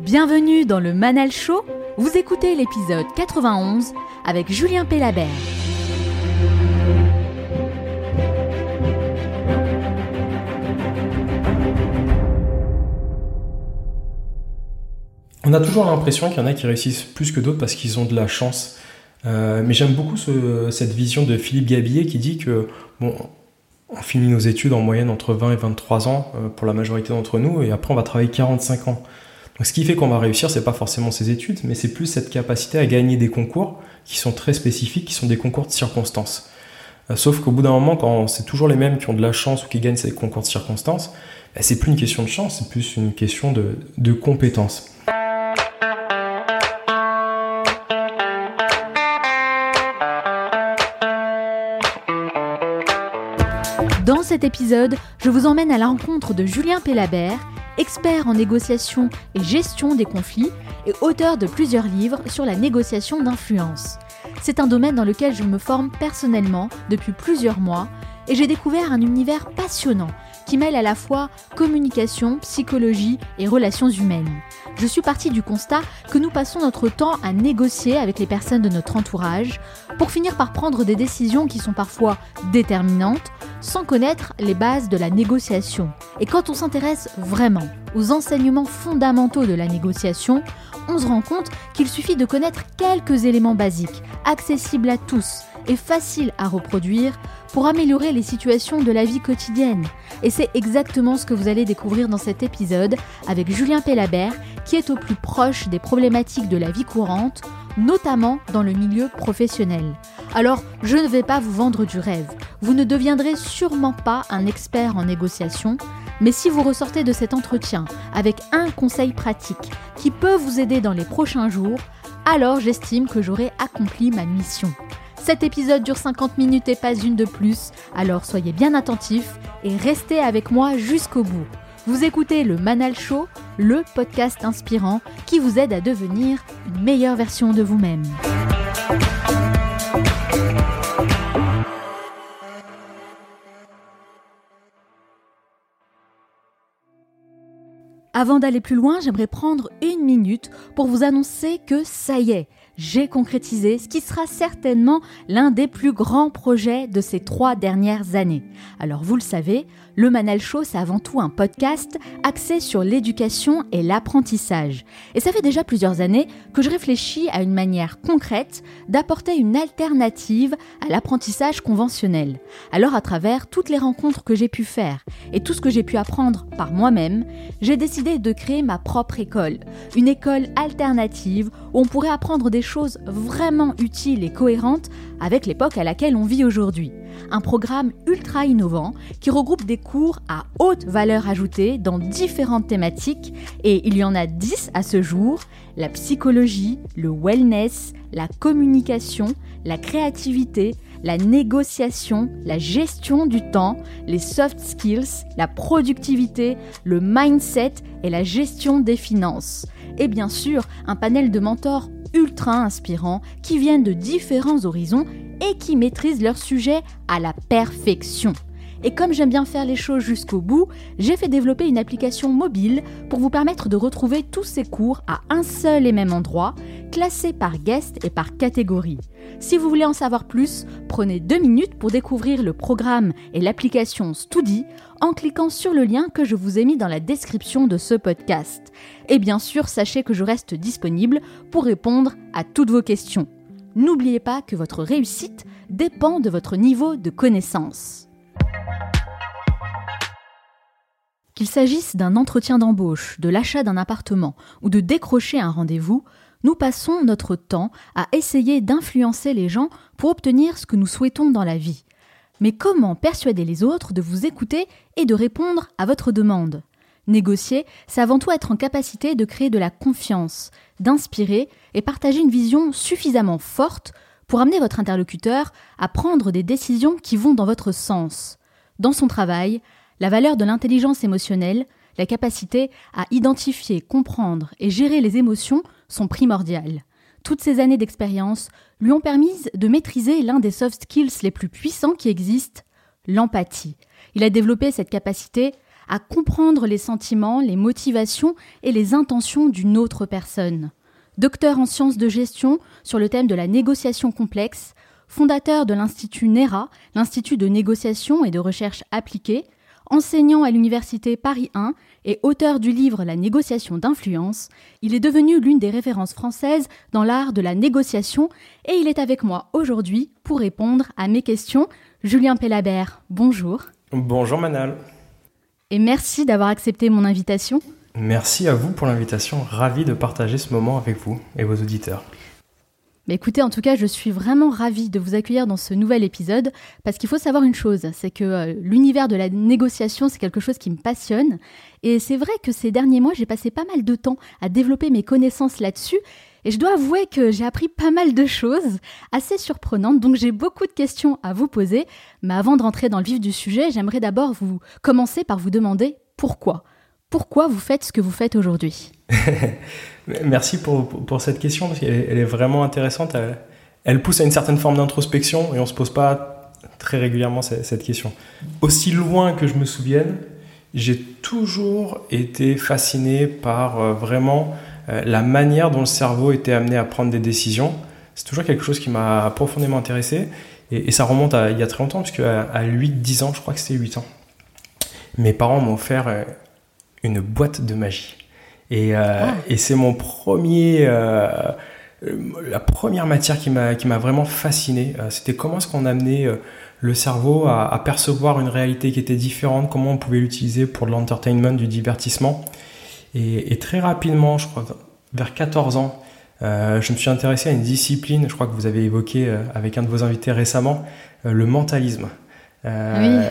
Bienvenue dans le Manal Show. Vous écoutez l'épisode 91 avec Julien Pellabert. On a toujours l'impression qu'il y en a qui réussissent plus que d'autres parce qu'ils ont de la chance. Euh, mais j'aime beaucoup cette vision de Philippe Gabillet qui dit que bon, on finit nos études en moyenne entre 20 et 23 ans euh, pour la majorité d'entre nous et après on va travailler 45 ans. Ce qui fait qu'on va réussir, c'est pas forcément ces études, mais c'est plus cette capacité à gagner des concours qui sont très spécifiques, qui sont des concours de circonstances. Euh, sauf qu'au bout d'un moment, quand c'est toujours les mêmes qui ont de la chance ou qui gagnent ces concours de circonstances, ben, c'est plus une question de chance, c'est plus une question de, de compétence. Dans cet épisode, je vous emmène à la rencontre de Julien Pellabert, expert en négociation et gestion des conflits et auteur de plusieurs livres sur la négociation d'influence. C'est un domaine dans lequel je me forme personnellement depuis plusieurs mois et j'ai découvert un univers passionnant qui mêle à la fois communication, psychologie et relations humaines. Je suis partie du constat que nous passons notre temps à négocier avec les personnes de notre entourage pour finir par prendre des décisions qui sont parfois déterminantes sans connaître les bases de la négociation. Et quand on s'intéresse vraiment aux enseignements fondamentaux de la négociation, on se rend compte qu'il suffit de connaître quelques éléments basiques, accessibles à tous et faciles à reproduire pour améliorer les situations de la vie quotidienne. Et c'est exactement ce que vous allez découvrir dans cet épisode avec Julien Pellabert, qui est au plus proche des problématiques de la vie courante, notamment dans le milieu professionnel. Alors, je ne vais pas vous vendre du rêve. Vous ne deviendrez sûrement pas un expert en négociation, mais si vous ressortez de cet entretien avec un conseil pratique qui peut vous aider dans les prochains jours, alors j'estime que j'aurai accompli ma mission. Cet épisode dure 50 minutes et pas une de plus, alors soyez bien attentifs et restez avec moi jusqu'au bout. Vous écoutez le Manal Show, le podcast inspirant qui vous aide à devenir une meilleure version de vous-même. Avant d'aller plus loin, j'aimerais prendre une minute pour vous annoncer que ça y est, j'ai concrétisé ce qui sera certainement l'un des plus grands projets de ces trois dernières années. Alors vous le savez, le Manal Show, c'est avant tout un podcast axé sur l'éducation et l'apprentissage. Et ça fait déjà plusieurs années que je réfléchis à une manière concrète d'apporter une alternative à l'apprentissage conventionnel. Alors à travers toutes les rencontres que j'ai pu faire et tout ce que j'ai pu apprendre par moi-même, j'ai décidé de créer ma propre école. Une école alternative où on pourrait apprendre des choses vraiment utiles et cohérentes avec l'époque à laquelle on vit aujourd'hui. Un programme ultra innovant qui regroupe des cours à haute valeur ajoutée dans différentes thématiques et il y en a 10 à ce jour, la psychologie, le wellness, la communication, la créativité, la négociation, la gestion du temps, les soft skills, la productivité, le mindset et la gestion des finances. Et bien sûr, un panel de mentors ultra inspirants qui viennent de différents horizons et qui maîtrisent leur sujet à la perfection. Et comme j'aime bien faire les choses jusqu'au bout, j'ai fait développer une application mobile pour vous permettre de retrouver tous ces cours à un seul et même endroit, classés par guest et par catégorie. Si vous voulez en savoir plus, prenez deux minutes pour découvrir le programme et l'application Studi en cliquant sur le lien que je vous ai mis dans la description de ce podcast. Et bien sûr, sachez que je reste disponible pour répondre à toutes vos questions. N'oubliez pas que votre réussite dépend de votre niveau de connaissance. Qu'il s'agisse d'un entretien d'embauche, de l'achat d'un appartement ou de décrocher un rendez-vous, nous passons notre temps à essayer d'influencer les gens pour obtenir ce que nous souhaitons dans la vie. Mais comment persuader les autres de vous écouter et de répondre à votre demande? Négocier, c'est avant tout être en capacité de créer de la confiance, d'inspirer et partager une vision suffisamment forte pour amener votre interlocuteur à prendre des décisions qui vont dans votre sens. Dans son travail, la valeur de l'intelligence émotionnelle, la capacité à identifier, comprendre et gérer les émotions sont primordiales. Toutes ces années d'expérience lui ont permis de maîtriser l'un des soft skills les plus puissants qui existent, l'empathie. Il a développé cette capacité à comprendre les sentiments, les motivations et les intentions d'une autre personne. Docteur en sciences de gestion sur le thème de la négociation complexe, fondateur de l'Institut NERA, l'Institut de négociation et de recherche appliquée, enseignant à l'Université Paris 1 et auteur du livre La négociation d'influence, il est devenu l'une des références françaises dans l'art de la négociation et il est avec moi aujourd'hui pour répondre à mes questions. Julien Pellabert, bonjour. Bonjour Manal. Et merci d'avoir accepté mon invitation. Merci à vous pour l'invitation, ravi de partager ce moment avec vous et vos auditeurs. Mais écoutez, en tout cas, je suis vraiment ravie de vous accueillir dans ce nouvel épisode parce qu'il faut savoir une chose, c'est que euh, l'univers de la négociation, c'est quelque chose qui me passionne. Et c'est vrai que ces derniers mois, j'ai passé pas mal de temps à développer mes connaissances là-dessus. Et je dois avouer que j'ai appris pas mal de choses assez surprenantes, donc j'ai beaucoup de questions à vous poser. Mais avant de rentrer dans le vif du sujet, j'aimerais d'abord vous commencer par vous demander pourquoi. Pourquoi vous faites ce que vous faites aujourd'hui Merci pour, cette question, parce qu'elle elle est vraiment intéressante. Elle, pousse à une certaine forme d'introspection et on ne se pose pas très régulièrement cette, question. Aussi loin que je me souvienne, j'ai toujours été fasciné par euh, vraiment euh, la manière dont le cerveau était amené à prendre des décisions. C'est toujours quelque chose qui m'a profondément intéressé. Et, ça remonte à il y a très longtemps, puisque à, à 8-10 ans, je crois que c'était 8 ans, mes parents m'ont offert euh, une boîte de magie. Et, euh, ah. et c'est mon premier, euh, la première matière qui m'a, qui m'a vraiment fasciné. Euh, c'était comment est-ce qu'on amenait le cerveau à, à, percevoir une réalité qui était différente, comment on pouvait l'utiliser pour de l'entertainment, du divertissement. Et, et, très rapidement, je crois, vers 14 ans, euh, je me suis intéressé à une discipline, je crois que vous avez évoqué avec un de vos invités récemment, le mentalisme. oui,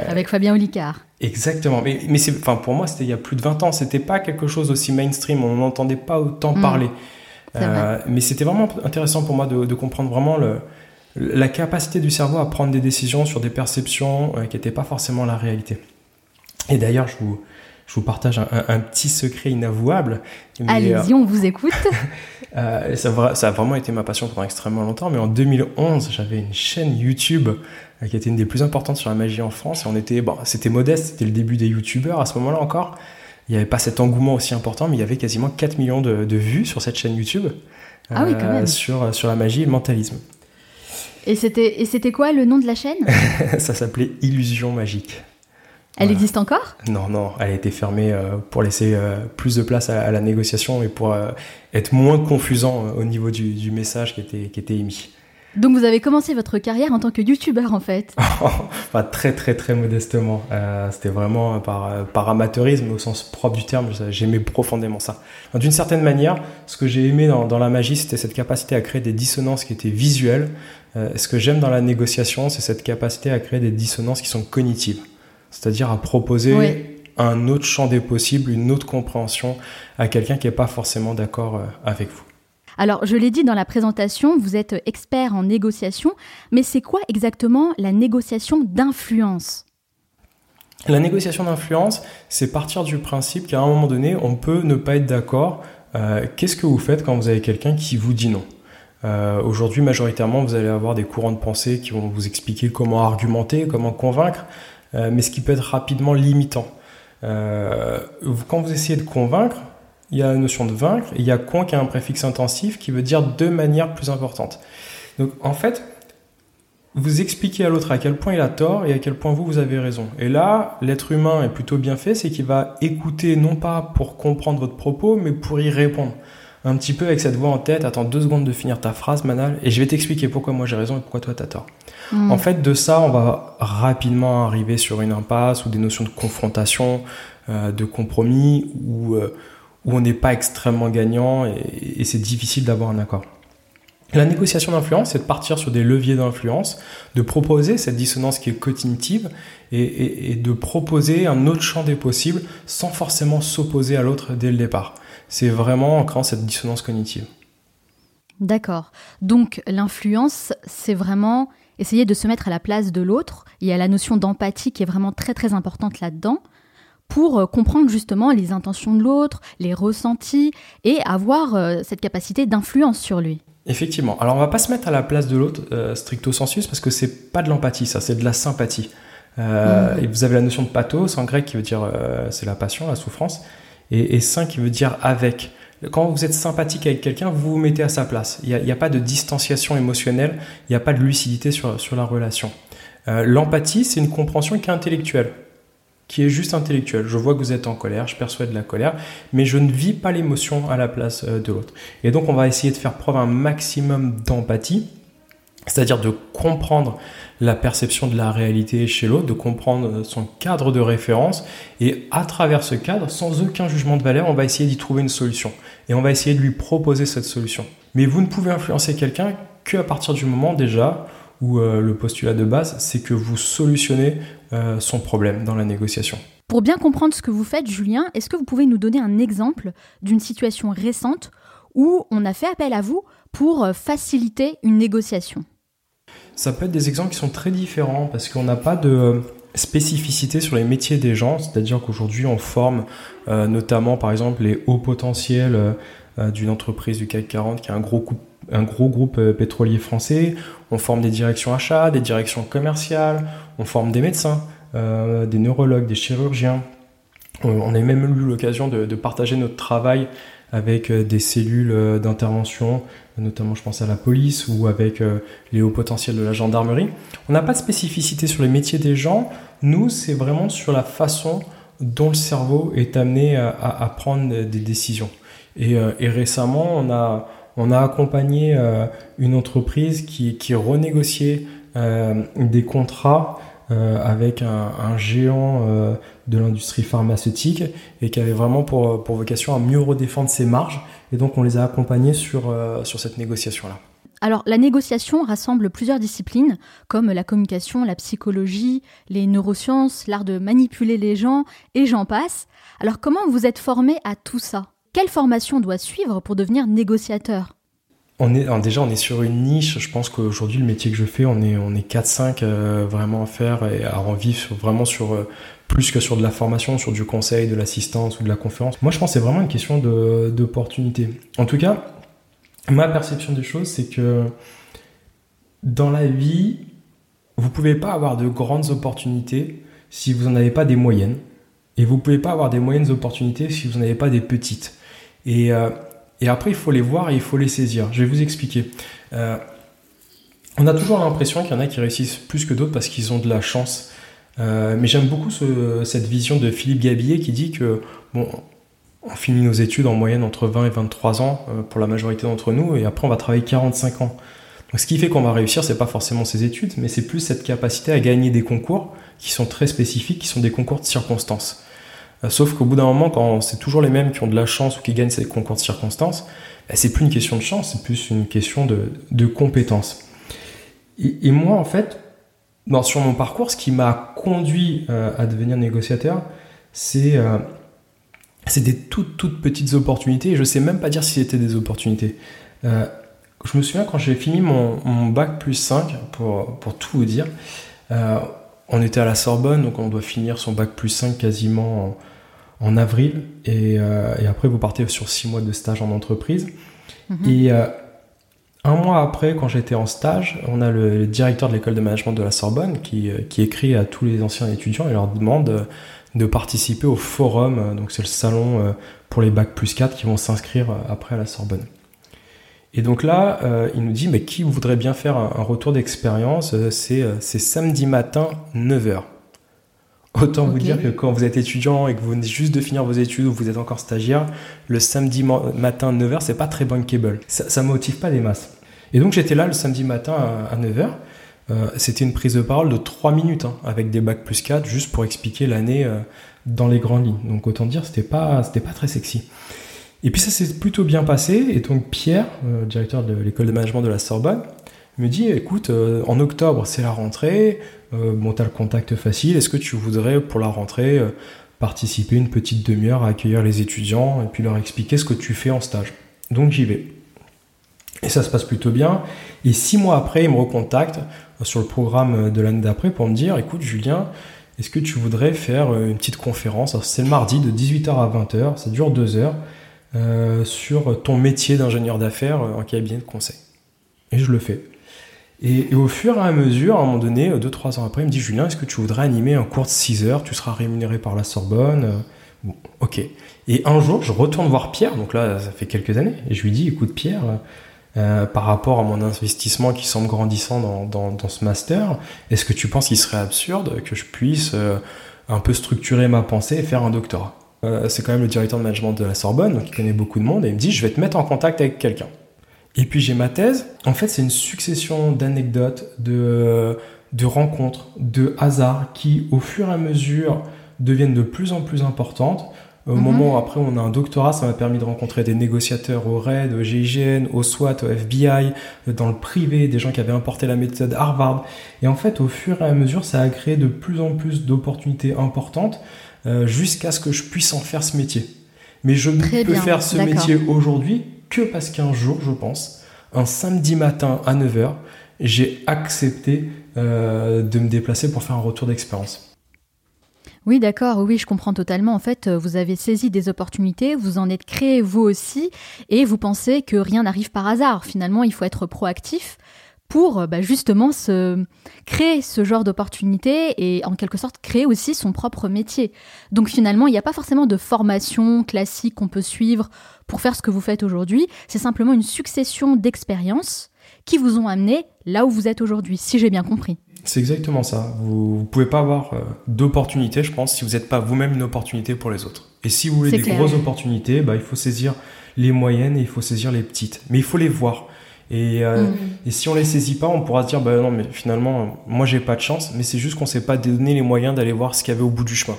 avec Fabien Olicard. Exactement. Mais, mais c'est, enfin, pour moi, c'était il y a plus de 20 ans. C'était pas quelque chose aussi mainstream. On n'entendait pas autant mm. parler. Euh, mais c'était vraiment intéressant pour moi de, de, comprendre vraiment le, la capacité du cerveau à prendre des décisions sur des perceptions euh, qui n'étaient pas forcément la réalité. Et d'ailleurs, je vous, je vous partage un, un, petit secret inavouable. Allez-y, on vous écoute. euh, ça, ça, a vraiment été ma passion pendant extrêmement longtemps. Mais en 2011, j'avais une chaîne YouTube qui était une des plus importantes sur la magie en France. Et on était, bon, c'était modeste, c'était le début des youtubeurs à ce moment-là encore. Il n'y avait pas cet engouement aussi important, mais il y avait quasiment 4 millions de, de vues sur cette chaîne YouTube ah oui, quand euh, même. sur, sur la magie et le mentalisme. Et c'était quoi le nom de la chaîne? Ça s'appelait Illusion Magique. Elle existe encore? Non, non, elle a été fermée euh, pour laisser euh, plus de place à, la négociation et pour être moins confusant au niveau du, du, message qui était, qui était émis. Donc vous avez commencé votre carrière en tant que youtubeur en fait très très très modestement. Euh, C'était vraiment par, par amateurisme au sens propre du terme. J'aimais profondément ça. D'une certaine manière, ce que j'ai aimé dans, dans, la magie, c'était cette capacité à créer des dissonances qui étaient visuelles. Euh, ce que j'aime dans la négociation, c'est cette capacité à créer des dissonances qui sont cognitives. C'est-à-dire à proposer un autre champ des possibles, une autre compréhension à quelqu'un qui n'est pas forcément d'accord euh, avec vous. Alors, je l'ai dit dans la présentation, vous êtes expert en négociation, mais c'est quoi exactement la négociation d'influence? La négociation d'influence, c'est partir du principe qu'à un moment donné, on peut ne pas être d'accord. Euh, qu'est-ce que vous faites quand vous avez quelqu'un qui vous dit non? Euh, Aujourd'hui, majoritairement, vous allez avoir des courants de pensée qui vont vous expliquer comment argumenter, comment convaincre, mais ce qui peut être rapidement limitant. quand vous essayez de convaincre, il y a la notion de vaincre, et il y a con qui a un préfixe intensif qui veut dire de manière plus importante. Donc en fait, vous expliquez à l'autre à quel point il a tort et à quel point vous, vous avez raison. Et là, l'être humain est plutôt bien fait, c'est qu'il va écouter non pas pour comprendre votre propos, mais pour y répondre. Un petit peu avec cette voix en tête, attends deux secondes de finir ta phrase, Manal, et je vais t'expliquer pourquoi moi j'ai raison et pourquoi toi t'as tort. Hmm. En fait, de ça, on va rapidement arriver sur une impasse ou des notions de confrontation, euh, de compromis, ou... Euh, où on n'est pas extrêmement gagnant et, c'est difficile d'avoir un accord. La négociation d'influence, c'est de partir sur des leviers d'influence, de proposer cette dissonance qui est cognitive et, de proposer un autre champ des possibles sans forcément s'opposer à l'autre dès le départ. C'est vraiment en créant cette dissonance cognitive. D'accord. Donc l'influence, c'est vraiment essayer de se mettre à la place de l'autre. Il y a la notion d'empathie qui est vraiment très très importante là-dedans pour euh, comprendre justement les intentions de l'autre, les ressentis et avoir euh, cette capacité d'influence sur lui. Effectivement. Alors on va pas se mettre à la place de l'autre euh, stricto sensus parce que c'est pas de l'empathie, ça, c'est de la sympathie. Euh, et vous avez la notion de pathos en grec qui veut dire c'est la passion, la souffrance, et, et sain qui veut dire avec. Quand vous êtes sympathique avec quelqu'un, vous vous mettez à sa place. Il n'y a, pas de distanciation émotionnelle, il n'y a pas de lucidité sur, sur la relation. Euh, L'empathie, c'est une compréhension qui est intellectuelle, qui est juste intellectuelle. Je vois que vous êtes en colère, je perçois de la colère, mais je ne vis pas l'émotion à la place euh, de l'autre. Et donc, on va essayer de faire preuve un maximum d'empathie, c'est-à-dire de comprendre la perception de la réalité chez l'autre, de comprendre son cadre de référence, et à travers ce cadre, sans aucun jugement de valeur, on va essayer d'y trouver une solution, et on va essayer de lui proposer cette solution. Mais vous ne pouvez influencer quelqu'un qu'à partir du moment déjà où euh, le postulat de base, c'est que vous solutionnez euh, son problème dans la négociation. Pour bien comprendre ce que vous faites, Julien, est-ce que vous pouvez nous donner un exemple d'une situation récente où on a fait appel à vous pour euh, faciliter une négociation? Ça peut être des exemples qui sont très différents parce qu'on n'a pas de spécificité sur les métiers des gens, c'est-à-dire qu'aujourd'hui on forme euh, notamment par exemple les hauts potentiels euh, d'une entreprise du CAC 40 qui est un gros, un gros groupe euh, pétrolier français, on forme des directions achats, des directions commerciales, on forme des médecins, des neurologues, des chirurgiens. On a même eu l'occasion de, partager notre travail avec des cellules d'intervention notamment je pense à la police ou avec euh, les hauts potentiels de la gendarmerie. On n'a pas de spécificité sur les métiers des gens, nous c'est vraiment sur la façon dont le cerveau est amené à, prendre des décisions. Euh, et, récemment, on a, on a accompagné euh, une entreprise qui, qui renégociait des contrats avec un, géant de l'industrie pharmaceutique et qui avait vraiment pour, pour vocation à mieux redéfendre ses marges et donc on les a accompagnés sur, euh, sur cette négociation-là. Alors la négociation rassemble plusieurs disciplines comme la communication, la psychologie, les neurosciences, l'art de manipuler les gens et j'en passe. Alors comment vous êtes formé à tout ça? Quelle formation doit suivre pour devenir négociateur? On est, déjà, on est sur une niche. Je pense qu'aujourd'hui, le métier que je fais, on est, on est 4-5 euh, vraiment à faire et à en vivre vraiment sur, euh, plus que sur de la formation, sur du conseil, de l'assistance ou de la conférence. Moi, je pense que c'est vraiment une question d'opportunité. En tout cas, ma perception des choses, c'est que dans la vie, vous pouvez pas avoir de grandes opportunités si vous n'en avez pas des moyennes. Et vous pouvez pas avoir des moyennes opportunités si vous n'en avez pas des petites. Et, euh, et, après, il faut les voir et il faut les saisir. Je vais vous expliquer. Euh, on a toujours l'impression qu'il y en a qui réussissent plus que d'autres parce qu'ils ont de la chance euh, mais j'aime beaucoup cette vision de Philippe Gabillet qui dit que bon, on finit nos études en moyenne entre 20 et 23 ans euh, pour la majorité d'entre nous, et après on va travailler 45 ans. Donc, ce qui fait qu'on va réussir, c'est pas forcément ces études, mais c'est plus cette capacité à gagner des concours qui sont très spécifiques, qui sont des concours de circonstances. Euh, sauf qu'au bout d'un moment, quand c'est toujours les mêmes qui ont de la chance ou qui gagnent ces concours de circonstances, bah, c'est plus une question de chance, c'est plus une question de, de compétence. Et, moi, en fait, sur mon parcours, ce qui m'a conduit euh, à devenir négociateur, c'est euh, des toutes, toutes petites opportunités. Je ne sais même pas dire si c'était des opportunités. Euh, je me souviens quand j'ai fini mon, bac plus 5, pour, pour tout vous dire, on était à la Sorbonne, donc on doit finir son bac plus 5 quasiment en, avril. Et, et, après, vous partez sur 6 mois de stage en entreprise. Mm-hmm. Et un mois après, quand j'étais en stage, on a le, directeur de l'école de management de la Sorbonne qui, euh, qui, écrit à tous les anciens étudiants et leur demande euh, de participer au forum, euh, donc c'est le salon pour les bacs plus 4 qui vont s'inscrire après à la Sorbonne. Et donc là, il nous dit, mais qui voudrait bien faire un, retour d'expérience C'est samedi matin, 9h. Autant vous dire que quand vous êtes étudiant et que vous venez juste de finir vos études ou vous êtes encore stagiaire, le samedi matin 9h, c'est pas très bankable. Ça, ne motive pas des masses. Et donc j'étais là le samedi matin à, 9h. Euh, c'était une prise de parole de 3 minutes hein, avec des bacs plus 4 juste pour expliquer l'année euh, dans les grandes lignes. Donc autant dire, c'était pas, c'était pas très sexy. Et puis ça s'est plutôt bien passé. Et donc Pierre, euh, directeur de l'école de management de la Sorbonne, me dit écoute, en octobre c'est la rentrée, bon t'as le contact facile, est-ce que tu voudrais pour la rentrée participer une petite demi-heure à accueillir les étudiants et puis leur expliquer ce que tu fais en stage? Donc j'y vais. Et ça se passe plutôt bien. Et six mois après, il me recontacte sur le programme de l'année d'après pour me dire, écoute Julien, est-ce que tu voudrais faire une petite conférence? C'est le mardi de 18h à 20h, ça dure deux heures, euh, sur ton métier d'ingénieur d'affaires en cabinet de conseil. Et je le fais. Et, au fur et à mesure, à un moment donné, 2-3 ans après, il me dit Julien, est-ce que tu voudrais animer un cours de 6 heures? Tu seras rémunéré par la Sorbonne. Bon, ok. Et un jour, je retourne voir Pierre, donc là, ça fait quelques années, et je lui dis écoute, Pierre, euh, par rapport à mon investissement qui semble grandissant dans, ce master, est-ce que tu penses qu'il serait absurde que je puisse euh, un peu structurer ma pensée et faire un doctorat? Euh, C'est quand même le directeur de management de la Sorbonne, donc il connaît beaucoup de monde, et il me dit je vais te mettre en contact avec quelqu'un. Et puis j'ai ma thèse. En fait, c'est une succession d'anecdotes, de, de rencontres, de hasards qui, au fur et à mesure, deviennent de plus en plus importantes. Au mhm. moment où après on a un doctorat, ça m'a permis de rencontrer des négociateurs au RAID, au GIGN, au SWAT, au FBI, dans le privé, des gens qui avaient importé la méthode Harvard. Et en fait, au fur et à mesure, ça a créé de plus en plus d'opportunités importantes jusqu'à ce que je puisse en faire ce métier. Mais je ne peux faire ce métier aujourd'hui que parce qu'un jour, je pense, un samedi matin à 9h, j'ai accepté euh, de me déplacer pour faire un retour d'expérience. Oui, d'accord, oui, je comprends totalement. En fait, vous avez saisi des opportunités, vous en êtes créé vous aussi, et vous pensez que rien n'arrive par hasard. Finalement, il faut être proactif pour bah, justement se créer ce genre d'opportunités et en quelque sorte créer aussi son propre métier. Donc finalement, il n'y a pas forcément de formation classique qu'on peut suivre pour faire ce que vous faites aujourd'hui, c'est simplement une succession d'expériences qui vous ont amené là où vous êtes aujourd'hui, si j'ai bien compris. C'est exactement ça. Vous ne pouvez pas avoir euh, d'opportunités, je pense, si vous n'êtes pas vous-même une opportunité pour les autres. Et si vous voulez des grosses opportunités, bah, il faut saisir les moyennes et il faut saisir les petites. Mais il faut les voir. Et, euh, mm. et si on les saisit pas, on pourra se dire, bah non, mais finalement, moi j'ai pas de chance, mais c'est juste qu'on s'est pas donné les moyens d'aller voir ce qu'il y avait au bout du chemin.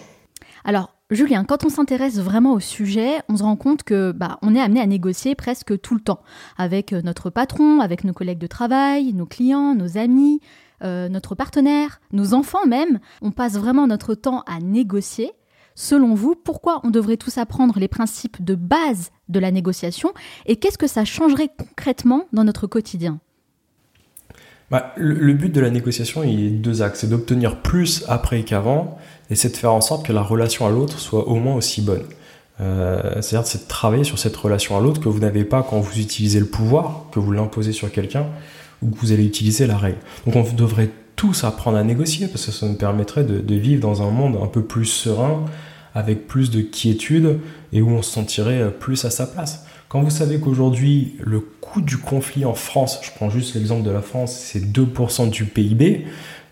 Alors, Julien, quand on s'intéresse vraiment au sujet, on se rend compte que bah, on est amené à négocier presque tout le temps avec euh, notre patron, avec nos collègues de travail, nos clients, nos amis, euh, notre partenaire, nos enfants même. On passe vraiment notre temps à négocier. Selon vous, pourquoi on devrait tous apprendre les principes de base de la négociation et qu'est-ce que ça changerait concrètement dans notre quotidien? Bah, le, but de la négociation, il est deux axes. C'est d'obtenir plus après qu'avant, et c'est de faire en sorte que la relation à l'autre soit au moins aussi bonne. Euh, c'est-à-dire c'est de travailler sur cette relation à l'autre que vous n'avez pas quand vous utilisez le pouvoir, que vous l'imposez sur quelqu'un, ou que vous allez utiliser la règle. Donc on devrait tous apprendre à négocier, parce que ça nous permettrait de, vivre dans un monde un peu plus serein, avec plus de quiétude, et où on se sentirait plus à sa place. Quand vous savez qu'aujourd'hui, le coût du conflit en France, je prends juste l'exemple de la France, c'est 2% du PIB,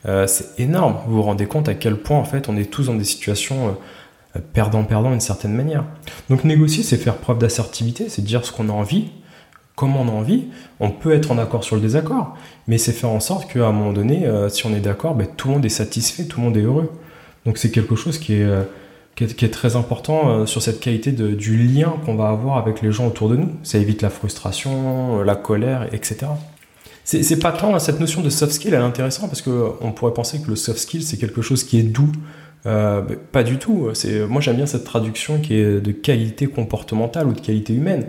euh, c'est énorme. Vous vous rendez compte à quel point, en fait, on est tous dans des situations euh, perdant-perdant d'une certaine manière. Donc négocier, c'est faire preuve d'assertivité, c'est dire ce qu'on a envie, comment on a envie. On peut être en accord sur le désaccord, mais c'est faire en sorte qu'à un moment donné, euh, si on est d'accord, ben, tout le monde est satisfait, tout le monde est heureux. Donc c'est quelque chose qui est qui est, très important euh, sur cette qualité de, du lien qu'on va avoir avec les gens autour de nous. Ça évite la frustration, euh, la colère, etc. C'est pas tant cette notion de soft skill, elle est intéressante parce qu'on pourrait penser que le soft skill c'est quelque chose qui est doux. Euh, pas du tout. Moi j'aime bien cette traduction qui est de qualité comportementale ou de qualité humaine.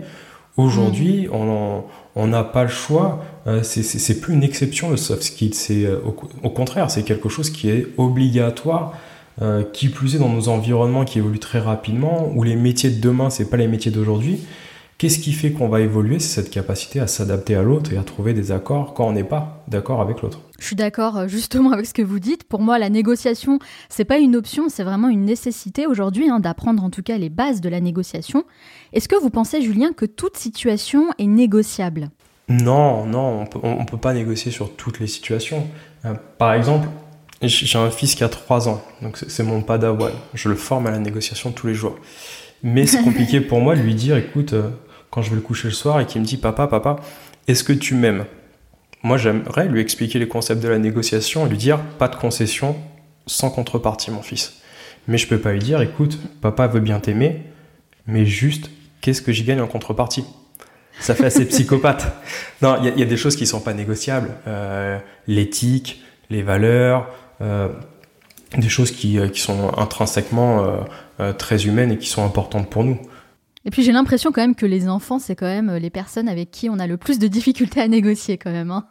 Aujourd'hui, mm. on n'a pas le choix. c'est plus une exception le soft skill. C'est au, au, contraire, c'est quelque chose qui est obligatoire euh, qui plus est dans nos environnements qui évoluent très rapidement, où les métiers de demain, c'est pas les métiers d'aujourd'hui. Qu'est-ce qui fait qu'on va évoluer? C'est cette capacité à s'adapter à l'autre et à trouver des accords quand on n'est pas d'accord avec l'autre. Je suis d'accord euh, justement avec ce que vous dites. Pour moi, la négociation, c'est pas une option, c'est vraiment une nécessité aujourd'hui hein, d'apprendre en tout cas les bases de la négociation. Est-ce que vous pensez, Julien, que toute situation est négociable? Non, non, on peut, peut pas négocier sur toutes les situations. Euh, par exemple, j'ai un fils qui a 3 ans, donc c'est mon padawan. Je le forme à la négociation tous les jours. Mais c'est compliqué pour moi de lui dire, écoute, euh, quand je vais le coucher le soir et qu'il me dit, papa, papa, est-ce que tu m'aimes? Moi, j'aimerais lui expliquer les concepts de la négociation et lui dire, pas de concession, sans contrepartie, mon fils. Mais je peux pas lui dire, écoute, papa veut bien t'aimer, mais juste, qu'est-ce que j'y gagne en contrepartie? Ça fait assez psychopathe. Non, il y, a des choses qui sont pas négociables. Euh, l'éthique, les valeurs, des choses qui, euh, qui sont intrinsèquement euh, très humaines et qui sont importantes pour nous. Et puis j'ai l'impression quand même que les enfants, c'est quand même les personnes avec qui on a le plus de difficultés à négocier quand même. Hein.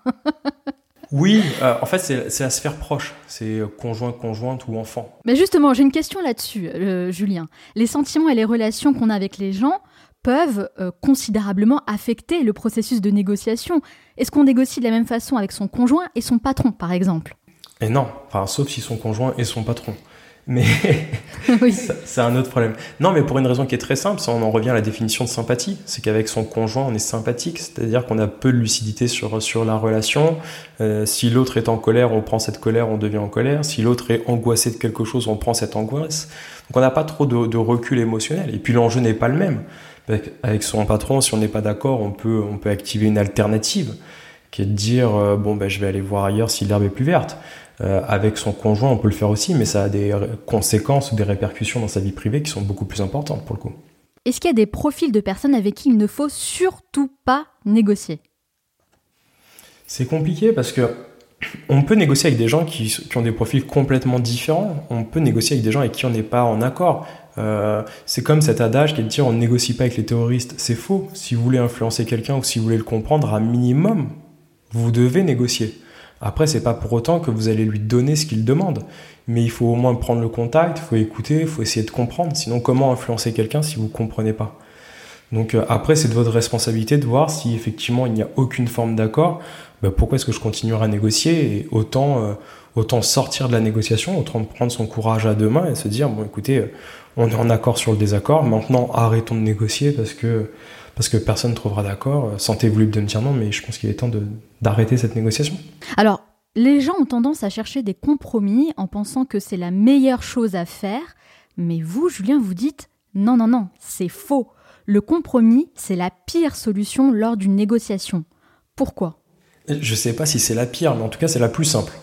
oui, en fait c'est la sphère proche, c'est conjoint, conjointe ou enfant. Mais justement, j'ai une question là-dessus, Julien. Les sentiments et les relations qu'on a avec les gens peuvent euh, considérablement affecter le processus de négociation. Est-ce qu'on négocie de la même façon avec son conjoint et son patron, par exemple? Et non, enfin, sauf si son conjoint et son patron. Mais c'est un autre problème. Non, mais pour une raison qui est très simple, ça, on en revient à la définition de sympathie. C'est qu'avec son conjoint, on est sympathique, c'est-à-dire qu'on a peu de lucidité sur, sur la relation. Euh, si l'autre est en colère, on prend cette colère, on devient en colère. Si l'autre est angoissé de quelque chose, on prend cette angoisse. Donc on n'a pas trop de, de, recul émotionnel. Et puis l'enjeu n'est pas le même. Avec son patron, si on n'est pas d'accord, on peut, on peut activer une alternative, qui est de dire, euh, bon, ben, je vais aller voir ailleurs si l'herbe est plus verte. Euh, avec son conjoint, on peut le faire aussi, mais ça a des conséquences ou des répercussions dans sa vie privée qui sont beaucoup plus importantes pour le coup. Est-ce qu'il y a des profils de personnes avec qui il ne faut surtout pas négocier? C'est compliqué parce que on peut négocier avec des gens qui, ont des profils complètement différents. On peut négocier avec des gens avec qui on n'est pas en accord. Euh, c'est comme cet adage qui est de dire on ne négocie pas avec les terroristes. C'est faux. Si vous voulez influencer quelqu'un ou si vous voulez le comprendre, à minimum, vous devez négocier. Après, c'est pas pour autant que vous allez lui donner ce qu'il demande, mais il faut au moins prendre le contact, il faut écouter, il faut essayer de comprendre. Sinon, comment influencer quelqu'un si vous comprenez pas? Donc euh, après, c'est de votre responsabilité de voir si effectivement il n'y a aucune forme d'accord. Ben, pourquoi est-ce que je continuerai à négocier? Et autant euh, autant sortir de la négociation, autant prendre son courage à deux mains et se dire bon, écoutez, euh, on est en accord sur le désaccord. Maintenant, arrêtons de négocier parce que parce que personne ne trouvera d'accord. Sentez-vous libre de me dire non, mais je pense qu'il est temps d'arrêter cette négociation. Alors, les gens ont tendance à chercher des compromis en pensant que c'est la meilleure chose à faire, mais vous, Julien, vous dites non, non, non, c'est faux. Le compromis, c'est la pire solution lors d'une négociation. Pourquoi? Je ne sais pas si c'est la pire, mais en tout cas, c'est la plus simple.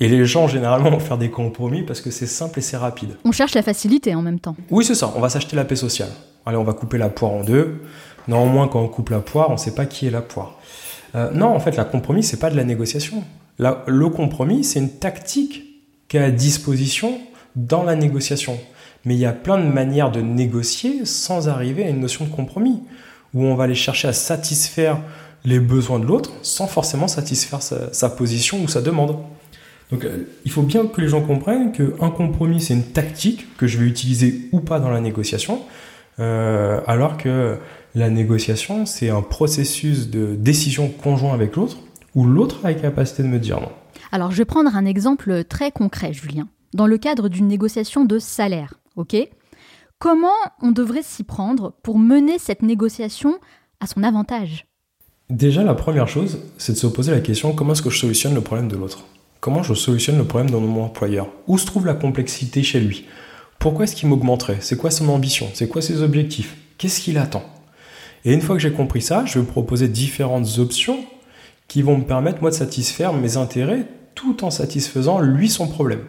Et les gens, généralement, vont faire des compromis parce que c'est simple et c'est rapide. On cherche la facilité en même temps. Oui, c'est ça. On va s'acheter la paix sociale. Allez, on va couper la poire en deux. Néanmoins, quand on coupe la poire, on ne sait pas qui est la poire. Euh, non, en fait, la compromis, c'est pas de la négociation. le compromis, c'est une tactique qui est à disposition dans la négociation. Mais il y a plein de manières de négocier sans arriver à une notion de compromis, où on va aller chercher à satisfaire les besoins de l'autre sans forcément satisfaire sa, position ou sa demande. Donc euh, il faut bien que les gens comprennent qu'un compromis, c'est une tactique que je vais utiliser ou pas dans la négociation, euh, alors que la négociation, c'est un processus de décision conjoint avec l'autre, où l'autre a la capacité de me dire non. Alors, je vais prendre un exemple très concret, Julien. Dans le cadre d'une négociation de salaire, ok? Comment on devrait s'y prendre pour mener cette négociation à son avantage? Déjà, la première chose, c'est de se poser la question comment est-ce que je solutionne le problème de l'autre? Comment je solutionne le problème de mon employeur? Où se trouve la complexité chez lui? Pourquoi est-ce qu'il m'augmenterait? C'est quoi son ambition? C'est quoi ses objectifs? Qu'est-ce qu'il attend? Et une fois que j'ai compris ça, je vais proposer différentes options qui vont me permettre, moi, de satisfaire mes intérêts tout en satisfaisant, lui, son problème.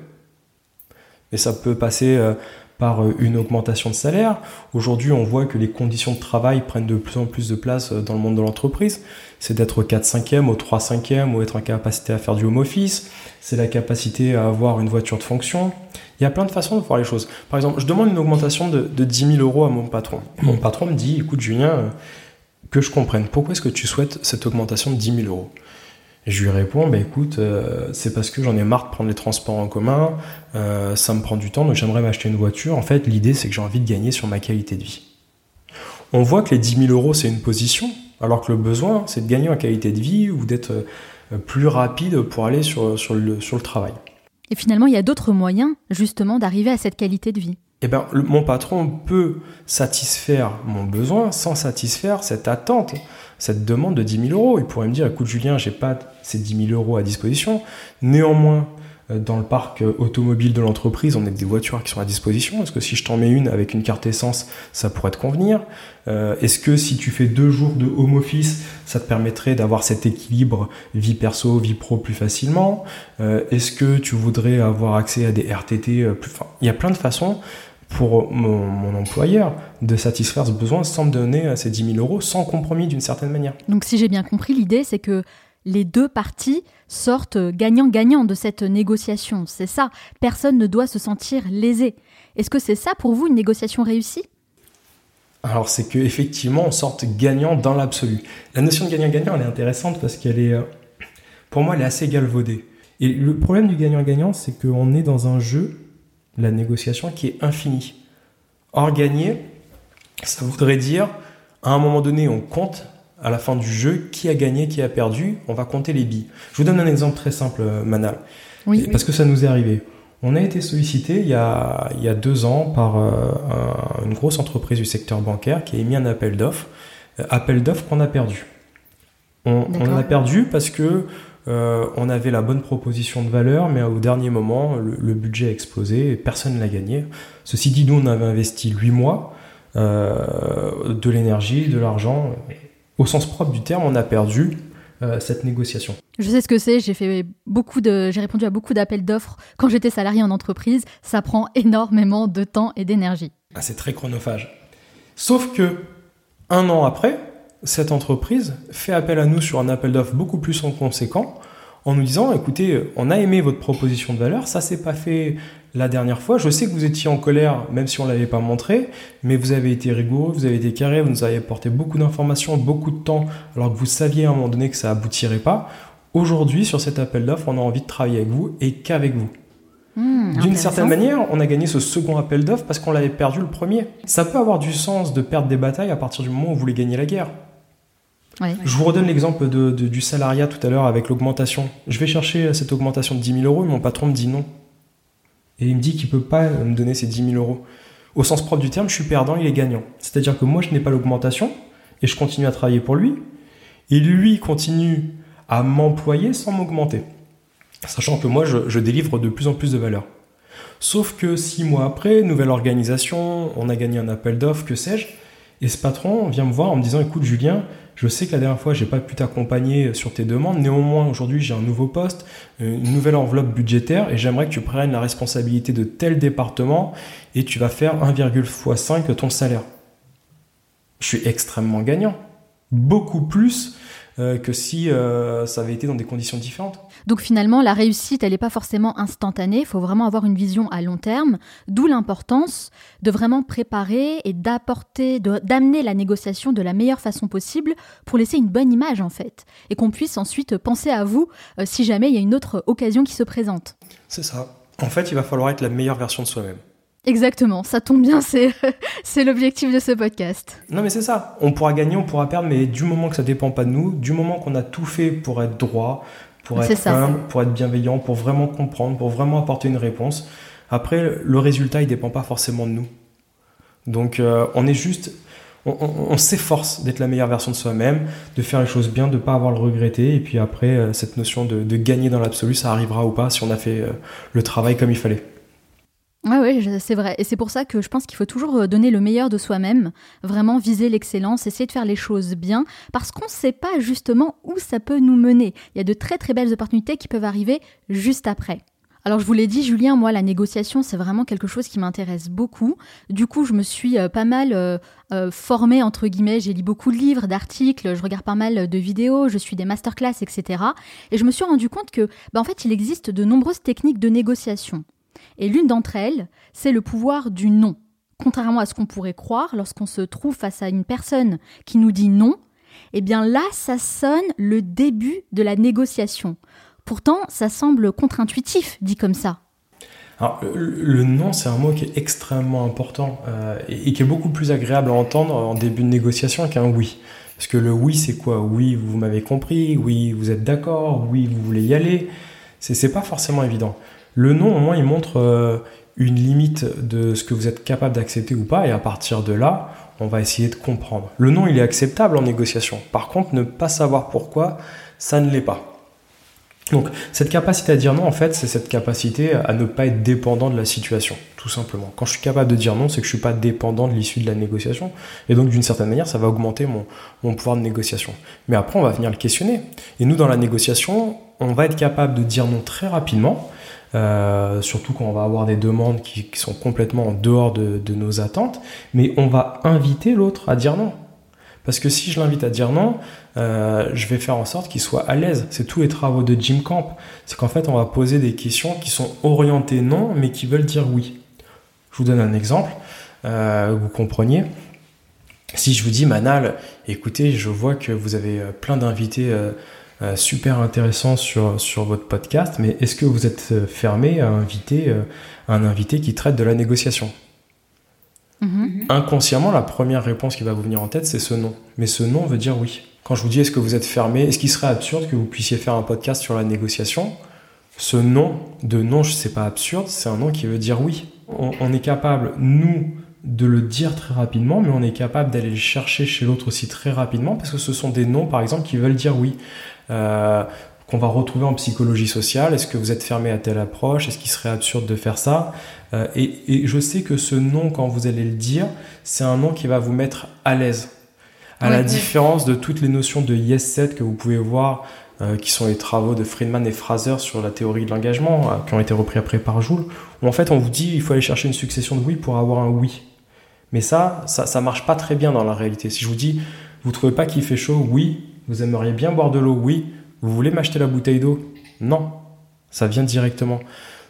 Et ça peut passer euh, par euh, une augmentation de salaire. Aujourd'hui, on voit que les conditions de travail prennent de plus en plus de place euh, dans le monde de l'entreprise. C'est d'être au 4-5e, au 3-5e, ou être en capacité à faire du home office. C'est la capacité à avoir une voiture de fonction. Il y a plein de façons de voir les choses. Par exemple, je demande une augmentation de, de 10 000 euros à mon patron. Mon patron me dit, écoute Julien, euh, que je comprenne, pourquoi est-ce que tu souhaites cette augmentation de 10 000 euros? Je lui réponds, bah, écoute, euh, c'est parce que j'en ai marre de prendre les transports en commun, euh, ça me prend du temps, donc j'aimerais m'acheter une voiture. En fait, l'idée, c'est que j'ai envie de gagner sur ma qualité de vie. On voit que les 10 000 euros, c'est une position, alors que le besoin, c'est de gagner en qualité de vie ou d'être plus rapide pour aller sur, sur, le, sur le travail. Et finalement, il y a d'autres moyens, justement, d'arriver à cette qualité de vie. Eh bien, mon patron peut satisfaire mon besoin sans satisfaire cette attente, cette demande de 10 000 euros. Il pourrait me dire, écoute Julien, j'ai pas ces 10 000 euros à disposition. Néanmoins, euh, dans le parc euh, automobile de l'entreprise, on a des voitures qui sont à disposition. Est-ce que si je t'en mets une avec une carte essence, ça pourrait te convenir? Euh, Est-ce que si tu fais deux jours de home office, ça te permettrait d'avoir cet équilibre vie perso, vie pro plus facilement? Est-ce que tu voudrais avoir accès à des RTT plus... Il y a plein de façons pour mon, mon, employeur de satisfaire ce besoin sans me donner ces 10 000 euros sans compromis d'une certaine manière. Donc si j'ai bien compris, l'idée c'est que les deux parties sortent gagnant-gagnant de cette négociation. C'est ça, personne ne doit se sentir lésé. Est-ce que c'est ça pour vous une négociation réussie? Alors c'est qu'effectivement on sorte gagnant dans l'absolu. La notion de gagnant-gagnant elle est intéressante parce qu'elle est, euh, pour moi elle est assez galvaudée. Et le problème du gagnant-gagnant c'est qu'on est dans un jeu, la négociation, qui est infini. Or gagner, ça voudrait dire À un moment donné, on compte à la fin du jeu qui a gagné, qui a perdu. On va compter les billes. Je vous donne un exemple très simple, Manal. Oui. Parce que ça nous est arrivé. On a été sollicité il y a, il y a deux ans par euh, une grosse entreprise du secteur bancaire qui a émis un appel d'offres. Euh, appel d'offres qu'on a perdu. On, on a perdu parce que euh, on avait la bonne proposition de valeur, mais au dernier moment, le, budget a explosé et personne ne l'a gagné. Ceci dit, nous, on avait investi huit mois, de l'énergie, de l'argent. Au sens propre du terme, on a perdu cette négociation. Je sais ce que c'est, j'ai fait beaucoup de j'ai répondu à beaucoup d'appels d'offres quand j'étais salarié en entreprise, ça prend énormément de temps et d'énergie. Ah, c'est très chronophage. Sauf que un an après, cette entreprise fait appel à nous sur un appel d'offres beaucoup plus conséquent en nous disant écoutez, on a aimé votre proposition de valeur, ça s'est pas fait la dernière fois. Je sais que vous étiez en colère, même si on l'avait pas montré, mais vous avez été rigoureux, vous avez été carré, vous nous avez apporté beaucoup d'informations, beaucoup de temps, alors que vous saviez à un moment donné que ça aboutirait pas. Aujourd'hui, sur cet appel d'offres, on a envie de travailler avec vous et qu'avec vous. Hmm, D'une certaine manière, on a gagné ce second appel d'offres parce qu'on l'avait perdu le premier. Ça peut avoir du sens de perdre des batailles à partir du moment où vous voulez gagner la guerre. Je vous redonne l'exemple du salariat tout à l'heure avec l'augmentation. Je vais chercher cette augmentation de 10 000 euros et mon patron me dit non. Et il me dit qu'il ne peut pas me donner ces 10 000 euros. Au sens propre du terme, je suis perdant, il est gagnant. C'est-à-dire que moi, je n'ai pas l'augmentation et je continue à travailler pour lui. Et lui continue à m'employer sans m'augmenter. Sachant que moi, je, délivre de plus en plus de valeur. Sauf que six mois après, nouvelle organisation, on a gagné un appel d'offres, que sais-je, et ce patron vient me voir en me disant écoute Julien, je sais que la dernière fois j'ai pas pu t'accompagner sur tes demandes, néanmoins aujourd'hui j'ai un nouveau poste, une nouvelle enveloppe budgétaire et j'aimerais que tu prennes la responsabilité de tel département et tu vas faire 1,5 ton salaire. Je suis extrêmement gagnant, beaucoup plus euh, que si euh, ça avait été dans des conditions différentes. Donc finalement, la réussite, elle n'est pas forcément instantanée, il faut vraiment avoir une vision à long terme, d'où l'importance de vraiment préparer et d'apporter, d'amener la négociation de la meilleure façon possible pour laisser une bonne image en fait, et qu'on puisse ensuite penser à vous euh, si jamais il y a une autre occasion qui se présente. C'est ça. En fait, il va falloir être la meilleure version de soi-même. Exactement, ça tombe bien, c'est, c'est l'objectif de ce podcast. Non mais c'est ça, on pourra gagner, on pourra perdre, mais du moment que ça dépend pas de nous, du moment qu'on a tout fait pour être droit, pour être humble, pour être bienveillant, pour vraiment comprendre, pour vraiment apporter une réponse, après le résultat il dépend pas forcément de nous. Donc euh, on est juste, on, s'efforce d'être la meilleure version de soi-même, de faire les choses bien, de ne pas avoir le regretter, et puis après euh, cette notion de, gagner dans l'absolu, ça arrivera ou pas si on a fait euh, le travail comme il fallait. Oui, ouais, c'est vrai. Et c'est pour ça que je pense qu'il faut toujours euh, donner le meilleur de soi-même, vraiment viser l'excellence, essayer de faire les choses bien, parce qu'on ne sait pas justement où ça peut nous mener. Il y a de très très belles opportunités qui peuvent arriver juste après. Alors je vous l'ai dit, Julien, moi, la négociation, c'est vraiment quelque chose qui m'intéresse beaucoup. Du coup, je me suis euh, pas mal euh, formée, entre guillemets. J'ai lu beaucoup de livres, d'articles, je regarde pas mal de vidéos, je suis des masterclass, etc. Et je me suis rendu compte que, bah, en fait, il existe de nombreuses techniques de négociation. Et l'une d'entre elles, c'est le pouvoir du non. Contrairement à ce qu'on pourrait croire, lorsqu'on se trouve face à une personne qui nous dit non, eh bien là, ça sonne le début de la négociation. Pourtant, ça semble contre-intuitif, dit comme ça. Alors, le, non, c'est un mot qui est extrêmement important euh, et, qui est beaucoup plus agréable à entendre en début de négociation qu'un oui. Parce que le oui, c'est quoi? Oui, vous m'avez compris, oui, vous êtes d'accord, oui, vous voulez y aller. C'est pas forcément évident. Le non, au moins, il montre euh, une limite de ce que vous êtes capable d'accepter ou pas, et à partir de là, on va essayer de comprendre. Le non, il est acceptable en négociation. Par contre, ne pas savoir pourquoi, ça ne l'est pas. Donc, cette capacité à dire non, en fait, c'est cette capacité à ne pas être dépendant de la situation, tout simplement. Quand je suis capable de dire non, c'est que je ne suis pas dépendant de l'issue de la négociation. Et donc, d'une certaine manière, ça va augmenter mon, mon pouvoir de négociation. Mais après, on va venir le questionner. Et nous, dans la négociation, on va être capable de dire non très rapidement, euh, surtout quand on va avoir des demandes qui, sont complètement en dehors de, nos attentes, mais on va inviter l'autre à dire non. Parce que si je l'invite à dire non, euh, je vais faire en sorte qu'il soit à l'aise. C'est tous les travaux de Jim Camp. C'est qu'en fait, on va poser des questions qui sont orientées non, mais qui veulent dire oui. Je vous donne un exemple, euh, vous compreniez. Si je vous dis, Manal, écoutez, je vois que vous avez plein d'invités euh, super intéressant sur, sur votre podcast, mais est-ce que vous êtes euh, fermé à inviter euh, un invité qui traite de la négociation? Mhm. Inconsciemment, la première réponse qui va vous venir en tête, c'est ce non. Mais ce non veut dire oui. Quand je vous dis est-ce que vous êtes fermé, est-ce qu'il serait absurde que vous puissiez faire un podcast sur la négociation? Ce non de non, je sais pas absurde, c'est un non qui veut dire oui. On, on est capable, nous, de le dire très rapidement, mais on est capable d'aller le chercher chez l'autre aussi très rapidement, parce que ce sont des noms, par exemple, qui veulent dire oui. Euh, qu'on va retrouver en psychologie sociale. Est-ce que vous êtes fermé à telle approche? Est-ce qu'il serait absurde de faire ça? Euh, et, et je sais que ce nom, quand vous allez le dire, c'est un nom qui va vous mettre à l'aise. À la différence de toutes les notions de yes set que vous pouvez voir, euh, qui sont les travaux de Friedman et Fraser sur la théorie de l'engagement, euh, qui ont été repris après par Joule, où en fait on vous dit il faut aller chercher une succession de oui pour avoir un oui. Mais ça, ça, ça marche pas très bien dans la réalité. Si je vous dis, vous trouvez pas qu'il fait chaud? Oui. Vous aimeriez bien boire de l'eau Oui. Vous voulez m'acheter la bouteille d'eau? Non. Ça vient directement.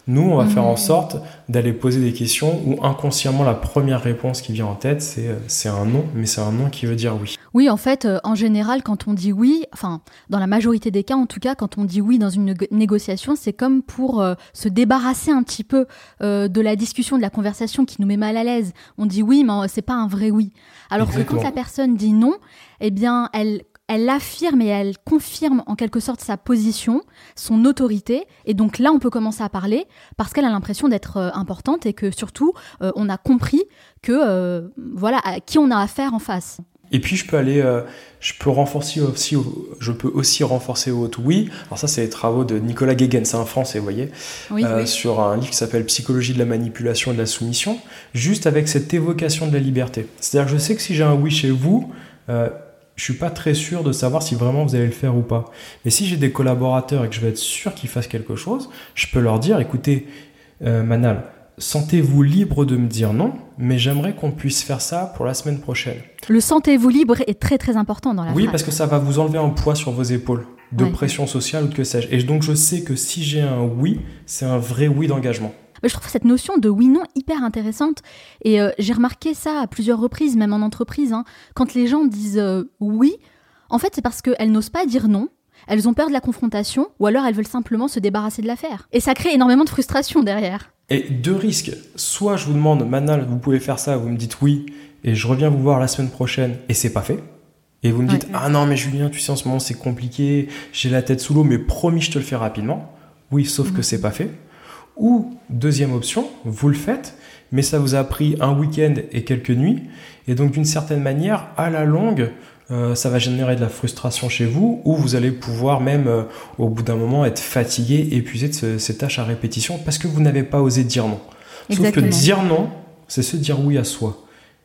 Nous, on va faire en sorte d'aller poser des questions où inconsciemment la première réponse qui vient en tête, c'est euh, un non, mais c'est un non qui veut dire oui. Oui, en fait, euh, en général, quand on dit oui, enfin, dans la majorité des cas, en tout cas, quand on dit oui dans une négo- négociation, c'est comme pour euh, se débarrasser un petit peu euh, de la discussion, de la conversation qui nous met mal à l'aise. On dit oui, mais c'est pas un vrai oui. Alors que quand la personne dit non, eh bien, elle elle affirme et elle confirme en quelque sorte sa position, son autorité, et donc là on peut commencer à parler parce qu'elle a l'impression d'être euh, importante et que surtout euh, on a compris que euh, voilà à qui on a affaire en face. Et puis je peux aller, je peux renforcer aussi, je peux aussi renforcer au oui. Alors ça, c'est les travaux de Nicolas Guéguen, c'est un Français, vous voyez, Oui, sur un livre qui s'appelle Psychologie de la manipulation et de la soumission, juste avec cette évocation de la liberté. C'est-à-dire que je sais que si j'ai un oui chez vous, euh, je suis pas très sûr de savoir si vraiment vous allez le faire ou pas. Mais si j'ai des collaborateurs et que je vais être sûr qu'ils fassent quelque chose, je peux leur dire, écoutez, euh, Manal, sentez-vous libre de me dire non, mais j'aimerais qu'on puisse faire ça pour la semaine prochaine. Le sentez-vous libre est très très important dans la Oui, phrase. parce que ça va vous enlever un poids sur vos épaules de Ouais. pression sociale ou de que sais-je. Et donc je sais que si j'ai un oui, c'est un vrai oui d'engagement. Je trouve cette notion de oui-non hyper intéressante. Et euh, j'ai remarqué ça à plusieurs reprises, même en entreprise. hein. Quand les gens disent euh, oui, en fait, c'est parce qu'elles n'osent pas dire non. Elles ont peur de la confrontation, ou alors elles veulent simplement se débarrasser de l'affaire. Et ça crée énormément de frustration derrière. Et deux risques. Soit je vous demande, Manal, vous pouvez faire ça, vous me dites oui, et je reviens vous voir la semaine prochaine, et c'est pas fait. Et vous me dites, Ouais. ah non, mais Julien, tu sais, en ce moment c'est compliqué, j'ai la tête sous l'eau, mais promis, je te le fais rapidement. Oui, sauf que Mhm. c'est pas fait. Ou, deuxième option, vous le faites, mais ça vous a pris un week-end et quelques nuits, et donc d'une certaine manière, à la longue, euh, ça va générer de la frustration chez vous, ou vous allez pouvoir même, euh, au bout d'un moment, être fatigué, épuisé de ce- ces tâches à répétition, parce que vous n'avez pas osé dire non. Sauf que Exactement. dire non, c'est se dire oui à soi.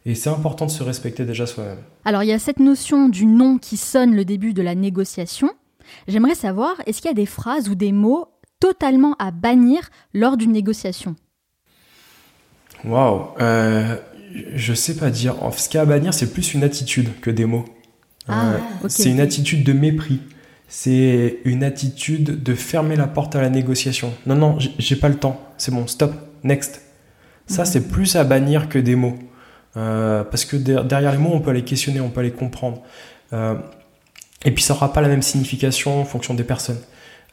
Et c'est important de se respecter déjà soi-même. Alors il y a cette notion du non qui sonne le début de la négociation. J'aimerais savoir, est-ce qu'il y a des phrases ou des mots totalement à bannir lors d'une négociation Waouh, euh, je sais pas dire. Ce qu'il y a à bannir, c'est plus une attitude que des mots. Ah, Euh, ok. C'est une attitude de mépris. C'est une attitude de fermer la porte à la négociation. Non, non, j'ai- pas le temps. C'est bon, stop, next. Ça, Mhm. c'est plus à bannir que des mots. Euh, parce que der- derrière les mots, on peut les questionner, on peut les comprendre. Euh, et puis, ça n'aura pas la même signification en fonction des personnes.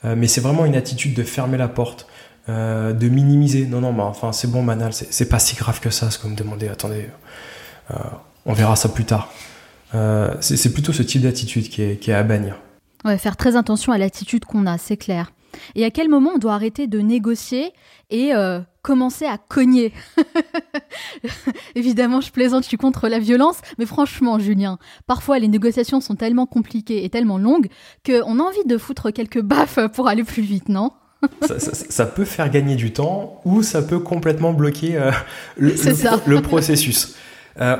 Euh, mais c'est vraiment une attitude de fermer la porte, euh, de minimiser. Non, non, mais enfin, c'est bon, Manal, c'est pas si grave que ça, ce que vous me demandez. Attendez, euh, on verra ça plus tard. C'est plutôt ce type d'attitude qui est, à bannir. Ouais, faire très attention à l'attitude qu'on a, c'est clair. Et à quel moment on doit arrêter de négocier et commencer à cogner Évidemment, je plaisante, je suis contre la violence, mais franchement, Julien, parfois les négociations sont tellement compliquées et tellement longues qu'on a envie de foutre quelques baffes pour aller plus vite, non? Ça, ça- ça peut faire gagner du temps ou ça peut complètement bloquer euh, le, processus. Euh,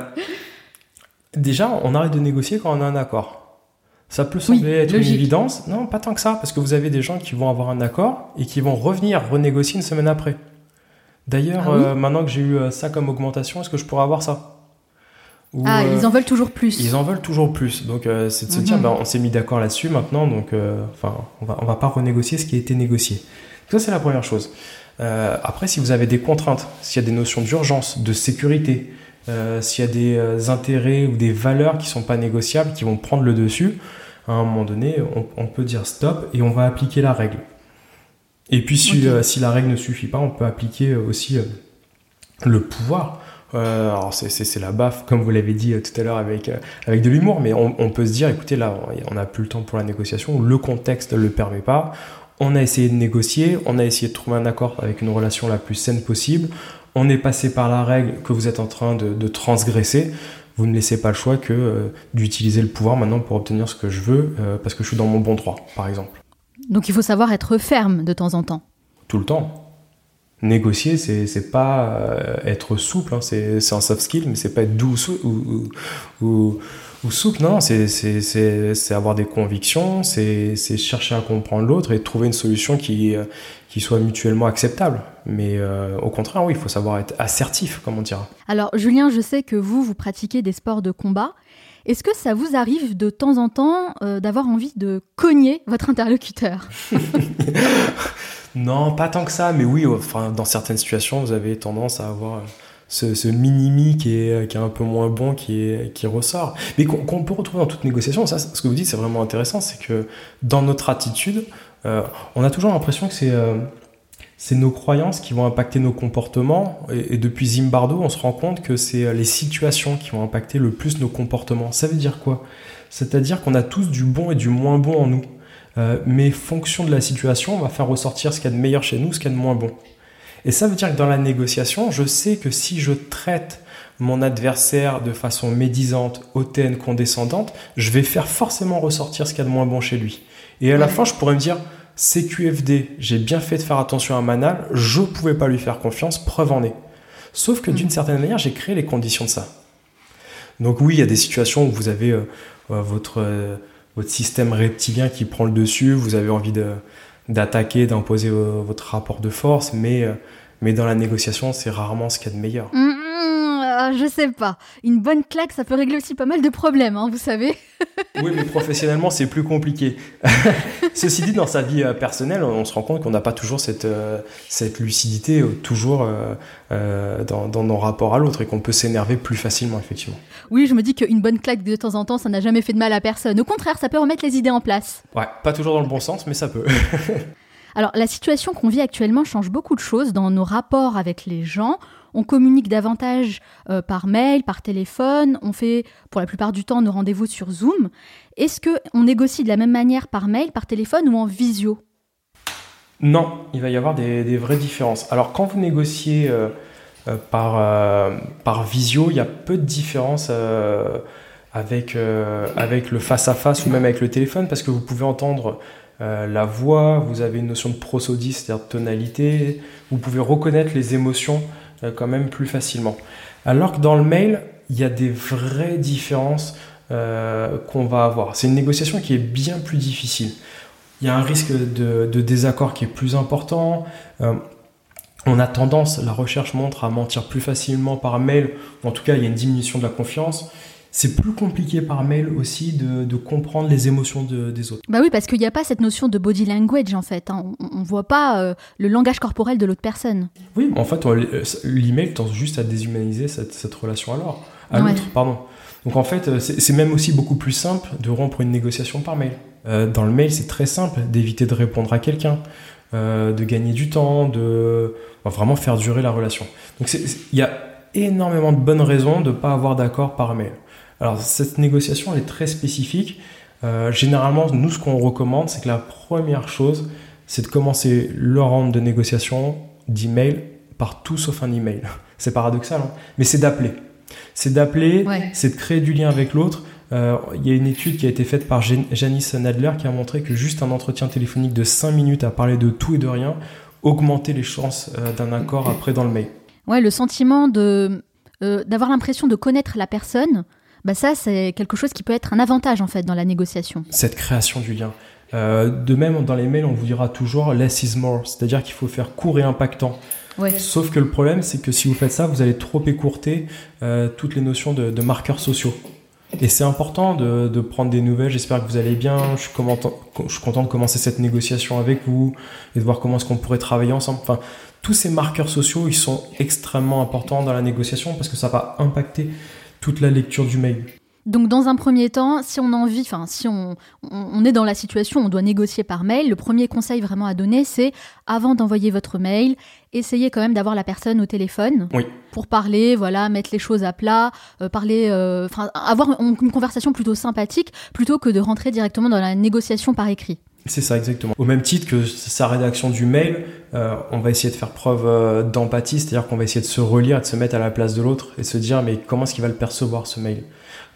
déjà, on arrête de négocier quand on a un accord. Ça peut sembler Oui, être logique. une évidence. Non, pas tant que ça, parce que vous avez des gens qui vont avoir un accord et qui vont revenir renégocier une semaine après. D'ailleurs, Ah oui euh, maintenant que j'ai eu euh, ça comme augmentation, est-ce que je pourrais avoir ça? Ou, Ah, euh, ils en veulent toujours plus. ils en veulent toujours plus. Donc, euh, c'est de se Mhm. dire, ben, on s'est mis d'accord là-dessus maintenant, donc enfin, on va, on va pas renégocier ce qui a été négocié. Ça, c'est la première chose. Après, si vous avez des contraintes, s'il y a des notions d'urgence, de sécurité, s'il y a des intérêts ou des valeurs qui sont pas négociables, qui vont prendre le dessus, à un moment donné, on, on peut dire stop et on va appliquer la règle. Et puis, si, Ok. euh, si la règle ne suffit pas, on peut appliquer aussi euh, le pouvoir Euh, alors c'est la baffe, comme vous l'avez dit tout à l'heure avec, avec de l'humour, mais on, on, peut se dire, écoutez, là, on n'a plus le temps pour la négociation, le contexte ne le permet pas. On a essayé de négocier, on a essayé de trouver un accord avec une relation la plus saine possible. On est passé par la règle que vous êtes en train de, de transgresser vous ne laissez pas le choix que euh, d'utiliser le pouvoir maintenant pour obtenir ce que je veux, euh, parce que je suis dans mon bon droit, par exemple. Donc il faut savoir être ferme de temps en temps. Tout le temps. Négocier, c'est pas euh, être souple, hein. c'est un soft skill, mais c'est pas être doux ou, ou, ou, souple, non, c'est avoir des convictions, c'est chercher à comprendre l'autre et trouver une solution qui, qui soit mutuellement acceptable. Mais euh, au contraire, oui, il faut savoir être assertif, comme on dira. Alors, Julien, je sais que vous, vous pratiquez des sports de combat. Est-ce que ça vous arrive de temps en temps euh, d'avoir envie de cogner votre interlocuteur? Non, pas tant que ça, mais oui, dans certaines situations, vous avez tendance à avoir ce, ce mini qui est, qui est un peu moins bon qui, ressort. Mais qu'on peut retrouver dans toute négociation, ce que vous dites, c'est vraiment intéressant, c'est que dans notre attitude, euh, on a toujours l'impression que euh, c'est nos croyances qui vont impacter nos comportements. Et, depuis Zimbardo, on se rend compte que c'est euh, les situations qui vont impacter le plus nos comportements. Ça veut dire quoi? C'est-à-dire qu'on a tous du bon et du moins bon en nous. mais fonction de la situation, on va faire ressortir ce qu'il y a de meilleur chez nous, ce qu'il y a de moins bon. Et ça veut dire que dans la négociation, je sais que si je traite mon adversaire de façon médisante, hautaine, condescendante, je vais faire forcément ressortir ce qu'il y a de moins bon chez lui. Et à la fin, je pourrais me dire, CQFD, j'ai bien fait de faire attention à Manal, je ne pouvais pas lui faire confiance, preuve en est. Sauf que d'une mm. certaine manière, j'ai créé les conditions de ça. Donc oui, il y a des situations où vous avez euh, euh, votre, euh, votre système reptilien qui prend le dessus, vous avez envie d'attaquer, d'imposer votre rapport de force, mais, mais dans la négociation, c'est rarement ce qu'il y a de meilleur. Mm, ah, je sais pas. Une bonne claque, ça peut régler aussi pas mal de problèmes, hein, vous savez. oui, mais professionnellement, c'est plus compliqué. Ceci dit, dans sa vie euh, personnelle, on se rend compte qu'on n'a pas toujours cette, euh, cette lucidité, euh, toujours dans, dans, nos rapports à l'autre, et qu'on peut s'énerver plus facilement, effectivement. Oui, je me dis qu'une bonne claque de temps en temps, ça n'a jamais fait de mal à personne. Au contraire, ça peut remettre les idées en place. Ouais, pas toujours dans le bon sens, mais ça peut. Alors, la situation qu'on vit actuellement change beaucoup de choses dans nos rapports avec les gens on communique davantage euh, par mail, par téléphone, on fait pour la plupart du temps nos rendez-vous sur Zoom. Est-ce que on négocie de la même manière par mail, par téléphone ou en visio? Non, il va y avoir des, vraies différences. Alors quand vous négociez euh, euh, par, par visio, il y a peu de différence avec, avec le face-à-face ou même avec le téléphone parce que vous pouvez entendre la voix, vous avez une notion de prosodie, c'est-à-dire de tonalité, vous pouvez reconnaître les émotions quand même plus facilement. Alors que dans le mail, il y a des vraies différences euh, qu'on va avoir. C'est une négociation qui est bien plus difficile. Il y a un risque de, désaccord qui est plus important. Euh, on a tendance, la recherche montre, à mentir plus facilement par mail. En tout cas, il y a une diminution de la confiance c'est plus compliqué par mail aussi de, comprendre les émotions des autres. Bah oui, parce qu'il n'y a pas cette notion de body language en fait. Hein. On ne voit pas euh, le langage corporel de l'autre personne. Oui, en fait, euh, l'email tend juste à déshumaniser cette, relation alors, à l'autre. Pardon. Donc en fait, euh, c'est même aussi beaucoup plus simple de rompre une négociation par mail. dans le mail, c'est très simple d'éviter de répondre à quelqu'un, de gagner du temps, de vraiment faire durer la relation. Donc il y a énormément de bonnes raisons de ne pas avoir d'accord par mail. Alors cette négociation elle est très spécifique. Euh, généralement, nous ce qu'on recommande, c'est que la première chose, c'est de commencer le round de négociation d'email par tout sauf un email. C'est paradoxal, hein mais c'est d'appeler. C'est d'appeler, c'est de créer du lien avec l'autre. Euh, il y a une étude qui a été faite par Janice Nadler qui a montré que juste un entretien téléphonique de 5 minutes à parler de tout et de rien augmentait les chances euh, d'un accord après dans le mail. Ouais, le sentiment de d'avoir l'impression de connaître la personne, bah ça c'est quelque chose qui peut être un avantage en fait dans la négociation. Cette création du lien. Euh, de même, dans les mails, on vous dira toujours less is more, c'est-à-dire qu'il faut faire court et impactant. Sauf que le problème, c'est que si vous faites ça, vous allez trop écourter euh, toutes les notions de, marqueurs sociaux. Et c'est important de, prendre des nouvelles. J'espère que vous allez bien. Je suis, je suis, content de commencer cette négociation avec vous et de voir comment est-ce qu'on pourrait travailler ensemble. Enfin, tous ces marqueurs sociaux, ils sont extrêmement importants dans la négociation parce que ça va impacter toute la lecture du mail. Donc dans un premier temps, si on a envie, enfin si on, on, est dans la situation, on doit négocier par mail, le premier conseil vraiment à donner, c'est avant d'envoyer votre mail, essayez quand même d'avoir la personne au téléphone pour parler, voilà, mettre les choses à plat, euh, parler, euh, enfin avoir une conversation plutôt sympathique plutôt que de rentrer directement dans la négociation par écrit. C'est ça, exactement. Au même titre que sa rédaction du mail, euh, on va essayer de faire preuve euh, d'empathie, c'est-à-dire qu'on va essayer de se relire, de se mettre à la place de l'autre et se dire mais comment est-ce qu'il va le percevoir ce mail?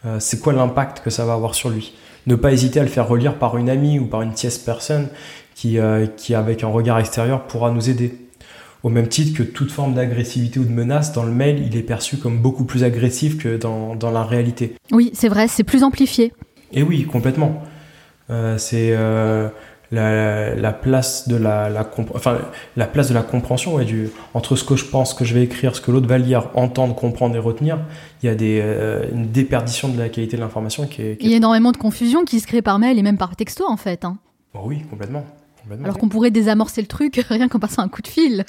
Euh, C'est quoi l'impact que ça va avoir sur lui? Ne pas hésiter à le faire relire par une amie ou par une tierce personne qui, qui avec un regard extérieur pourra nous aider. Au même titre que toute forme d'agressivité ou de menace, dans le mail, il est perçu comme beaucoup plus agressif que dans, dans la réalité. Oui, c'est vrai, c'est plus amplifié. Et oui, complètement. C'est euh, la, place de la, enfin, la place de la compréhension du, entre ce que je pense, ce que je vais écrire, ce que l'autre va lire, entendre, comprendre et retenir. Il y a des, euh, une déperdition de la qualité de l'information qui est, Il y a énormément de confusion qui se crée par mail et même par texto en fait. Hein. Oh oui, complètement. Alors qu'on pourrait désamorcer le truc rien qu'en passant un coup de fil.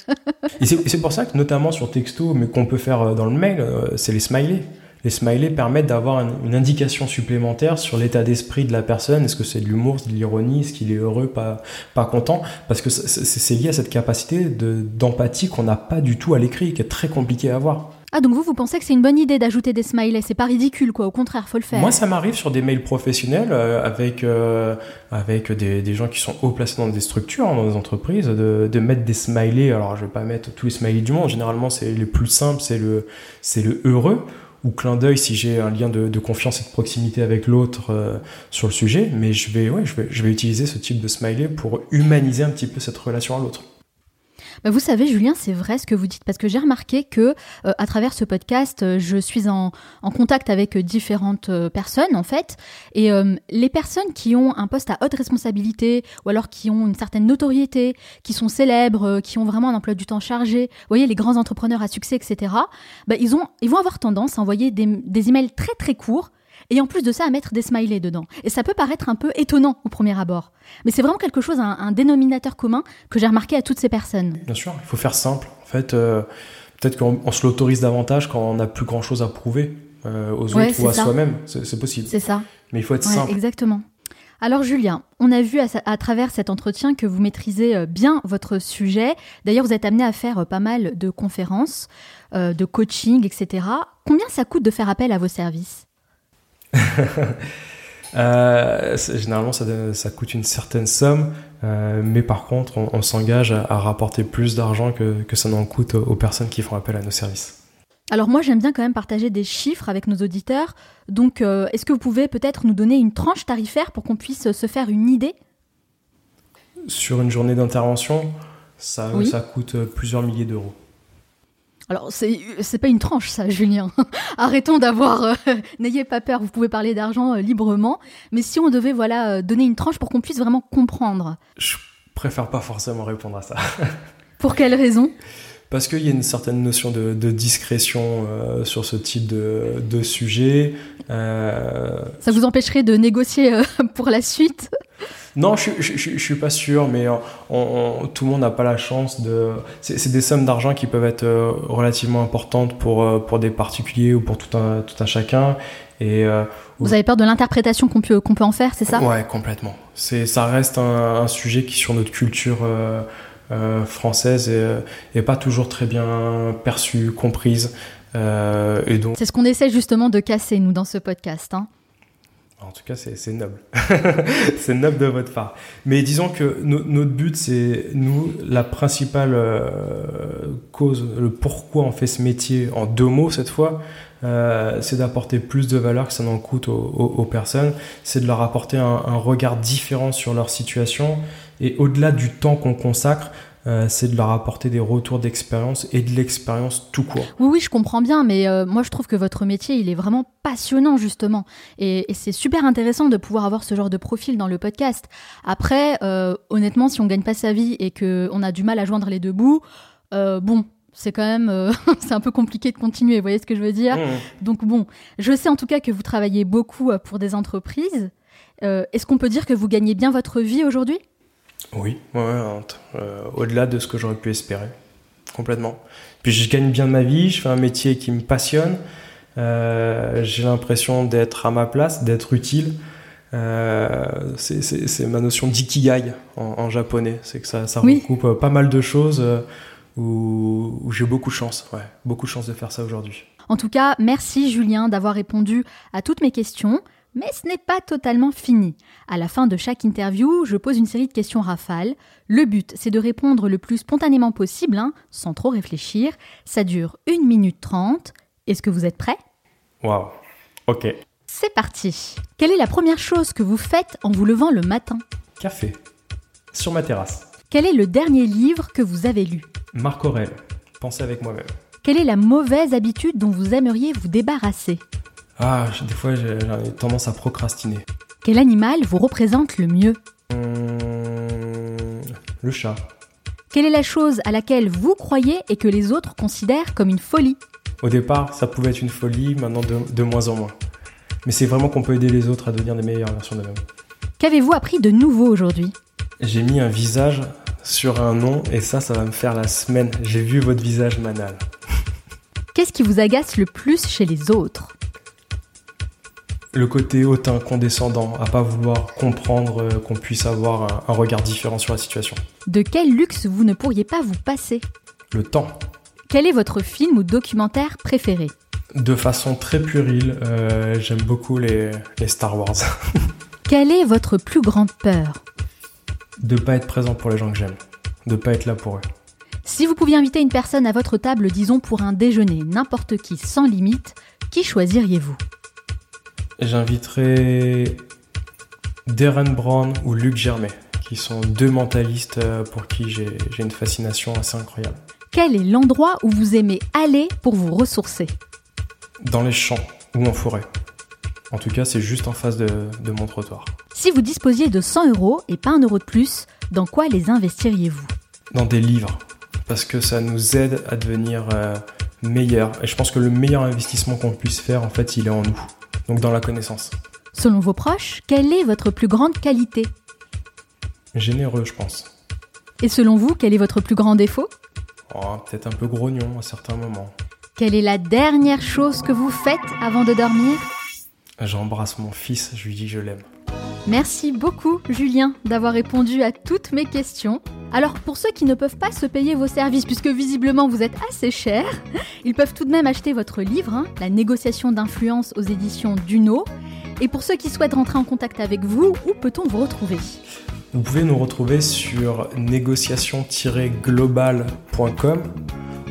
et c'est pour ça que notamment sur texto, mais qu'on peut faire dans le mail, c'est les smileys les smileys permettent d'avoir une, indication supplémentaire sur l'état d'esprit de la personne. Est-ce que c'est de l'humour, de l'ironie, est-ce qu'il est heureux, pas, pas content? Parce que c'est lié à cette capacité d'empathie qu'on n'a pas du tout à l'écrit, qui est très compliqué à avoir. Ah donc vous, vous pensez que c'est une bonne idée d'ajouter des smileys? C'est pas ridicule quoi, au contraire, faut le faire. Moi ça m'arrive sur des mails professionnels euh, avec, euh, avec des, des, gens qui sont haut placés dans des structures, hein, dans des entreprises, de, de, mettre des smileys. Alors je vais pas mettre tous les smileys du monde, généralement c'est les plus simples, c'est le, le heureux ou clin d'œil si j'ai un lien de, confiance et de proximité avec l'autre euh, sur le sujet, mais je vais, ouais, je vais, je vais utiliser ce type de smiley pour humaniser un petit peu cette relation à l'autre. Bah, vous savez, Julien, c'est vrai ce que vous dites, parce que j'ai remarqué que euh, à travers ce podcast, euh, je suis en, contact avec différentes euh, personnes, en fait, et les personnes qui ont un poste à haute responsabilité, ou alors qui ont une certaine notoriété, qui sont célèbres, qui ont vraiment un emploi du temps chargé, vous voyez, les grands entrepreneurs à succès, etc., bah, ils, ont, ils vont avoir tendance à envoyer des, des emails très très courts et en plus de ça à mettre des smileys dedans. Et ça peut paraître un peu étonnant au premier abord, mais c'est vraiment quelque chose, un, dénominateur commun que j'ai remarqué à toutes ces personnes. Bien sûr, il faut faire simple. En fait, euh, peut-être qu'on se l'autorise davantage quand on n'a plus grand-chose à prouver euh, aux autres ou à soi-même. C'est possible. C'est ça. Mais il faut être simple. Exactement. Alors Julien, on a vu à, travers cet entretien que vous maîtrisez euh, bien votre sujet. D'ailleurs, vous êtes amené à faire pas mal de conférences, de coaching, etc. Combien ça coûte de faire appel à vos services? Euh, généralement, ça, ça, coûte une certaine somme, euh, mais par contre, on, s'engage à, rapporter plus d'argent que, que ça n'en coûte aux, personnes qui font appel à nos services. Alors moi, j'aime bien quand même partager des chiffres avec nos auditeurs. Donc, euh, est-ce que vous pouvez peut-être nous donner une tranche tarifaire pour qu'on puisse se faire une idée? Sur une journée d'intervention, ça, ça coûte plusieurs milliers d'euros. Alors, c'est pas une tranche, ça, Julien. Arrêtons d'avoir. Euh, n'ayez pas peur, vous pouvez parler d'argent euh, librement. Mais si on devait voilà, euh, donner une tranche pour qu'on puisse vraiment comprendre. Je préfère pas forcément répondre à ça. pour quelle raison? Parce qu'il y a une certaine notion de, discrétion sur ce type de, de sujet. Ça vous empêcherait de négocier pour la suite? Non, je, je, suis pas sûr, mais tout le monde n'a pas la chance de. C'est des sommes d'argent qui peuvent être euh, relativement importantes pour, euh, pour des particuliers ou pour tout un, tout un chacun. Et, euh, Vous avez peur de l'interprétation qu'on peut, qu'on peut en faire, c'est ça? Ouais, complètement. Ça reste un, sujet qui, sur notre culture française, est, pas toujours très bien perçu, comprise. et donc... C'est ce qu'on essaie justement de casser, nous, dans ce podcast. Hein. En tout cas, c'est noble. c'est noble de votre part. Mais disons que notre but, c'est nous, la principale euh, cause, le pourquoi on fait ce métier en deux mots cette fois, euh, c'est d'apporter plus de valeur que ça n'en coûte aux, personnes. C'est de leur apporter un, un, regard différent sur leur situation. Et au-delà du temps qu'on consacre, euh, c'est de leur apporter des retours d'expérience et de l'expérience tout court. Oui, oui, je comprends bien, mais euh, moi je trouve que votre métier, il est vraiment passionnant justement. Et, c'est super intéressant de pouvoir avoir ce genre de profil dans le podcast. Après, euh, honnêtement, si on gagne pas sa vie et qu'on a du mal à joindre les deux bouts, bon, c'est quand même c'est un peu compliqué de continuer, vous voyez ce que je veux dire? Mmh. Donc bon, je sais en tout cas que vous travaillez beaucoup pour des entreprises. Est-ce qu'on peut dire que vous gagnez bien votre vie aujourd'hui? Oui, ouais, euh, au-delà de ce que j'aurais pu espérer, complètement. Puis je gagne bien ma vie, je fais un métier qui me passionne, j'ai l'impression d'être à ma place, d'être utile. c'est ma notion d'ikigai en, japonais. C'est que ça, ça regroupe pas mal de choses où, j'ai beaucoup de chance, ouais, beaucoup de chance de faire ça aujourd'hui. En tout cas, merci Julien d'avoir répondu à toutes mes questions. Mais ce n'est pas totalement fini. À la fin de chaque interview, je pose une série de questions rafales. Le but, c'est de répondre le plus spontanément possible, hein, sans trop réfléchir. Ça dure 1 minute 30. Est-ce que vous êtes prêt Waouh, ok. C'est parti. Quelle est la première chose que vous faites en vous levant le matin? Café. Sur ma terrasse. Quel est le dernier livre que vous avez lu? Marc Aurel. Pensez avec moi-même. Quelle est la mauvaise habitude dont vous aimeriez vous débarrasser? Ah, des fois j'ai tendance à procrastiner. Quel animal vous représente le mieux hum, Le chat. Quelle est la chose à laquelle vous croyez et que les autres considèrent comme une folie Au départ, ça pouvait être une folie, maintenant de, moins en moins. Mais c'est vraiment qu'on peut aider les autres à devenir des meilleures versions d'eux-mêmes. Qu'avez-vous appris de nouveau aujourd'hui J'ai mis un visage sur un nom et ça, ça va me faire la semaine. J'ai vu votre visage manal. Qu'est-ce qui vous agace le plus chez les autres le côté hautain, condescendant, à pas vouloir comprendre euh, qu'on puisse avoir un, regard différent sur la situation. De quel luxe vous ne pourriez pas vous passer? Le temps. Quel est votre film ou documentaire préféré? De façon très puérile, euh, j'aime beaucoup les, les Star Wars. Quelle est votre plus grande peur? De pas être présent pour les gens que j'aime, de pas être là pour eux. Si vous pouviez inviter une personne à votre table, disons pour un déjeuner, n'importe qui, sans limite, qui choisiriez-vous? J'inviterai Darren Brown ou Luc Germain, qui sont deux mentalistes euh, pour qui j'ai une fascination assez incroyable. Quel est l'endroit où vous aimez aller pour vous ressourcer? Dans les champs ou en forêt. En tout cas, c'est juste en face de, mon trottoir. Si vous disposiez de 100 euros et pas un euro de plus, dans quoi les investiriez-vous? Dans des livres, parce que ça nous aide à devenir euh, meilleurs. Et je pense que le meilleur investissement qu'on puisse faire, en fait, il est en nous donc dans la connaissance. Selon vos proches, quelle est votre plus grande qualité? Généreux, je pense. Et selon vous, quel est votre plus grand défaut? Oh, Peut-être un peu grognon à certains moments. Quelle est la dernière chose que vous faites avant de dormir? J'embrasse mon fils, je lui dis je l'aime. Merci beaucoup Julien d'avoir répondu à toutes mes questions. Alors pour ceux qui ne peuvent pas se payer vos services, puisque visiblement vous êtes assez cher, ils peuvent tout de même acheter votre livre, hein, La négociation d'influence aux éditions Duno. Et pour ceux qui souhaitent rentrer en contact avec vous, où peut-on vous retrouver? Vous pouvez nous retrouver sur négociation-global.com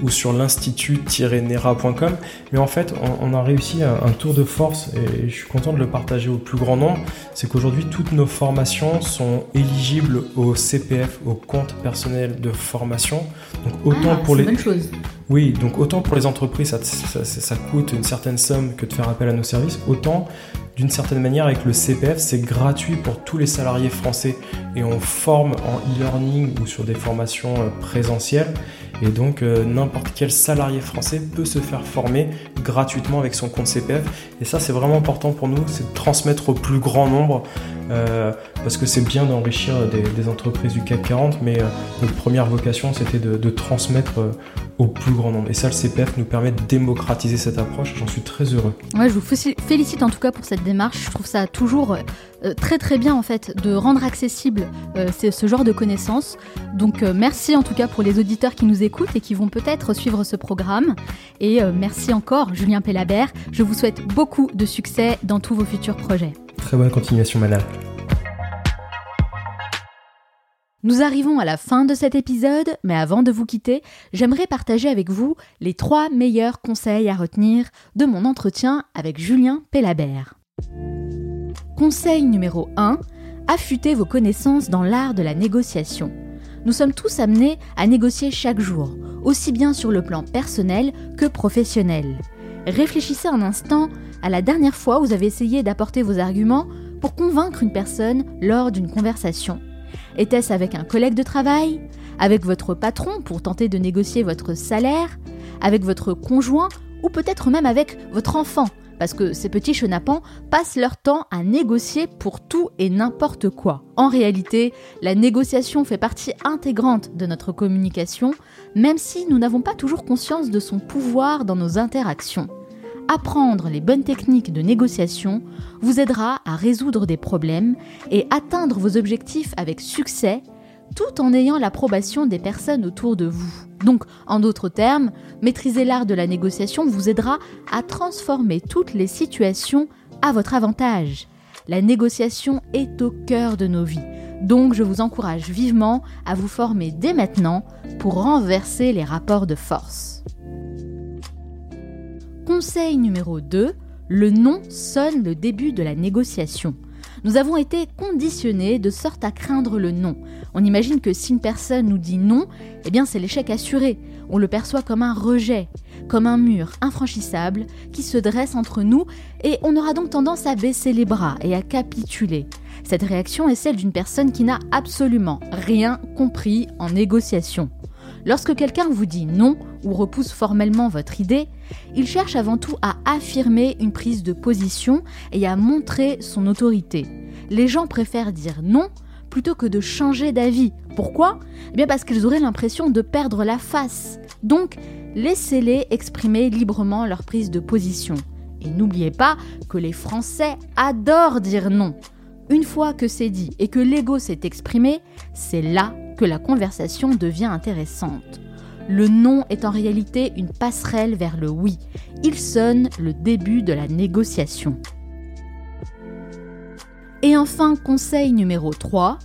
ou sur l'institut-nera.com. Mais en fait, on, a réussi un, tour de force et je suis content de le partager au plus grand nombre. C'est qu'aujourd'hui, toutes nos formations sont éligibles au CPF, au compte personnel de formation. Donc autant ah, pour les bonne chose. Oui, donc autant pour les entreprises, ça, ça, coûte une certaine somme que de faire appel à nos services, autant d'une certaine manière, avec le CPF, c'est gratuit pour tous les salariés français et on forme en e-learning ou sur des formations euh, présentielles. Et donc euh, n'importe quel salarié français peut se faire former gratuitement avec son compte CPF. Et ça c'est vraiment important pour nous, c'est de transmettre au plus grand nombre, euh, parce que c'est bien d'enrichir des, entreprises du CAC 40, mais notre première vocation c'était de, transmettre au plus grand nombre. Et ça le CPF nous permet de démocratiser cette approche, j'en suis très heureux. Ouais, je vous félicite en tout cas pour cette démarche, je trouve ça toujours très très bien en fait de rendre accessible ce genre de connaissances. Donc merci en tout cas pour les auditeurs qui nous écoutent et qui vont peut-être suivre ce programme. Et euh, merci encore, Julien Pellabert. Je vous souhaite beaucoup de succès dans tous vos futurs projets. Très bonne continuation, madame. Nous arrivons à la fin de cet épisode, mais avant de vous quitter, j'aimerais partager avec vous les trois meilleurs conseils à retenir de mon entretien avec Julien Pellabert. Conseil numéro 1, affûtez vos connaissances dans l'art de la négociation. Nous sommes tous amenés à négocier chaque jour, aussi bien sur le plan personnel que professionnel. Réfléchissez un instant à la dernière fois où vous avez essayé d'apporter vos arguments pour convaincre une personne lors d'une conversation. Était-ce avec un collègue de travail Avec votre patron pour tenter de négocier votre salaire Avec votre conjoint Ou peut-être même avec votre enfant? Parce que ces petits chenapans passent leur temps à négocier pour tout et n'importe quoi. En réalité, la négociation fait partie intégrante de notre communication, même si nous n'avons pas toujours conscience de son pouvoir dans nos interactions. Apprendre les bonnes techniques de négociation vous aidera à résoudre des problèmes et atteindre vos objectifs avec succès tout en ayant l'approbation des personnes autour de vous. Donc, en d'autres termes, maîtriser l'art de la négociation vous aidera à transformer toutes les situations à votre avantage. La négociation est au cœur de nos vies. Donc je vous encourage vivement à vous former dès maintenant pour renverser les rapports de force. Conseil numéro 2, le non sonne le début de la négociation. Nous avons été conditionnés de sorte à craindre le non. On imagine que si une personne nous dit non, eh bien c'est l'échec assuré. On le perçoit comme un rejet, comme un mur infranchissable qui se dresse entre nous et on aura donc tendance à baisser les bras et à capituler. Cette réaction est celle d'une personne qui n'a absolument rien compris en négociation. Lorsque quelqu'un vous dit non ou repousse formellement votre idée, il cherche avant tout à affirmer une prise de position et à montrer son autorité. Les gens préfèrent dire non plutôt que de changer d'avis. Pourquoi? Eh bien parce qu'ils auraient l'impression de perdre la face. Donc, laissez-les exprimer librement leur prise de position. Et n'oubliez pas que les Français adorent dire non. Une fois que c'est dit et que l'ego s'est exprimé, c'est là que la conversation devient intéressante. Le non est en réalité une passerelle vers le oui. Il sonne le début de la négociation. Et enfin, conseil numéro 3,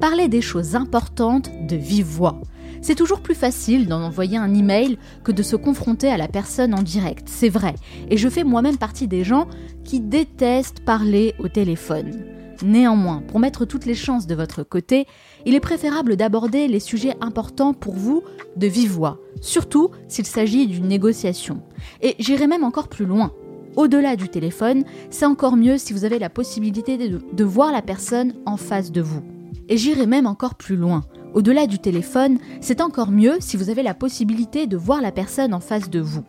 parlez des choses importantes de vive voix. C'est toujours plus facile d'en envoyer un email que de se confronter à la personne en direct, c'est vrai. Et je fais moi-même partie des gens qui détestent parler au téléphone. Néanmoins, pour mettre toutes les chances de votre côté, il est préférable d'aborder les sujets importants pour vous de vive voix, surtout s'il s'agit d'une négociation. Et j'irai même encore plus loin. Au-delà du téléphone, c'est encore mieux si vous avez la possibilité de, voir la personne en face de vous. Et j'irai même encore plus loin. Au-delà du téléphone, c'est encore mieux si vous avez la possibilité de voir la personne en face de vous.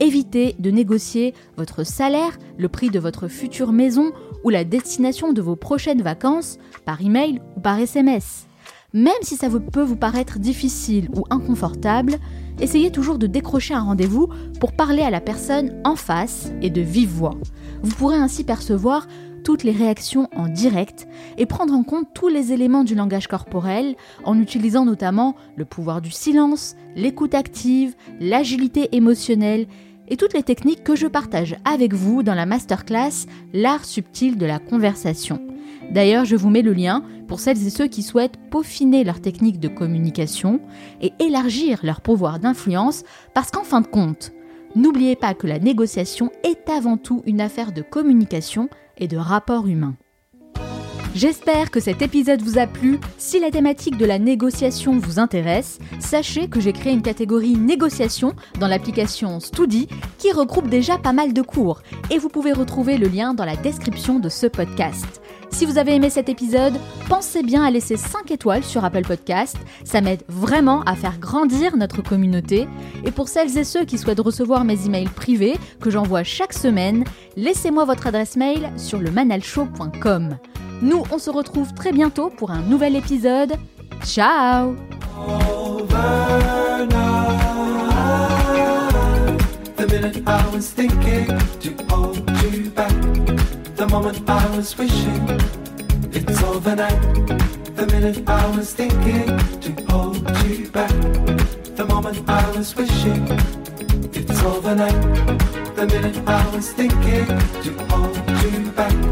Évitez de négocier votre salaire, le prix de votre future maison ou la destination de vos prochaines vacances par email ou par SMS. Même si ça peut vous paraître difficile ou inconfortable, essayez toujours de décrocher un rendez-vous pour parler à la personne en face et de vive voix. Vous pourrez ainsi percevoir toutes les réactions en direct et prendre en compte tous les éléments du langage corporel en utilisant notamment le pouvoir du silence, l'écoute active, l'agilité émotionnelle et toutes les techniques que je partage avec vous dans la masterclass L'art subtil de la conversation. D'ailleurs, je vous mets le lien pour celles et ceux qui souhaitent peaufiner leur technique de communication et élargir leur pouvoir d'influence parce qu'en fin de compte, n'oubliez pas que la négociation est avant tout une affaire de communication et de rapport humain. J'espère que cet épisode vous a plu. Si la thématique de la négociation vous intéresse, sachez que j'ai créé une catégorie négociation dans l'application Studi qui regroupe déjà pas mal de cours et vous pouvez retrouver le lien dans la description de ce podcast. Si vous avez aimé cet épisode, pensez bien à laisser 5 étoiles sur Apple Podcast. Ça m'aide vraiment à faire grandir notre communauté. Et pour celles et ceux qui souhaitent recevoir mes emails privés que j'envoie chaque semaine, laissez-moi votre adresse mail sur le manalshow.com. Nous, on se retrouve très bientôt pour un nouvel épisode. Ciao it's overnight. The minute I was thinking to hold you back. The moment I was wishing it's overnight. The minute I was thinking to hold you back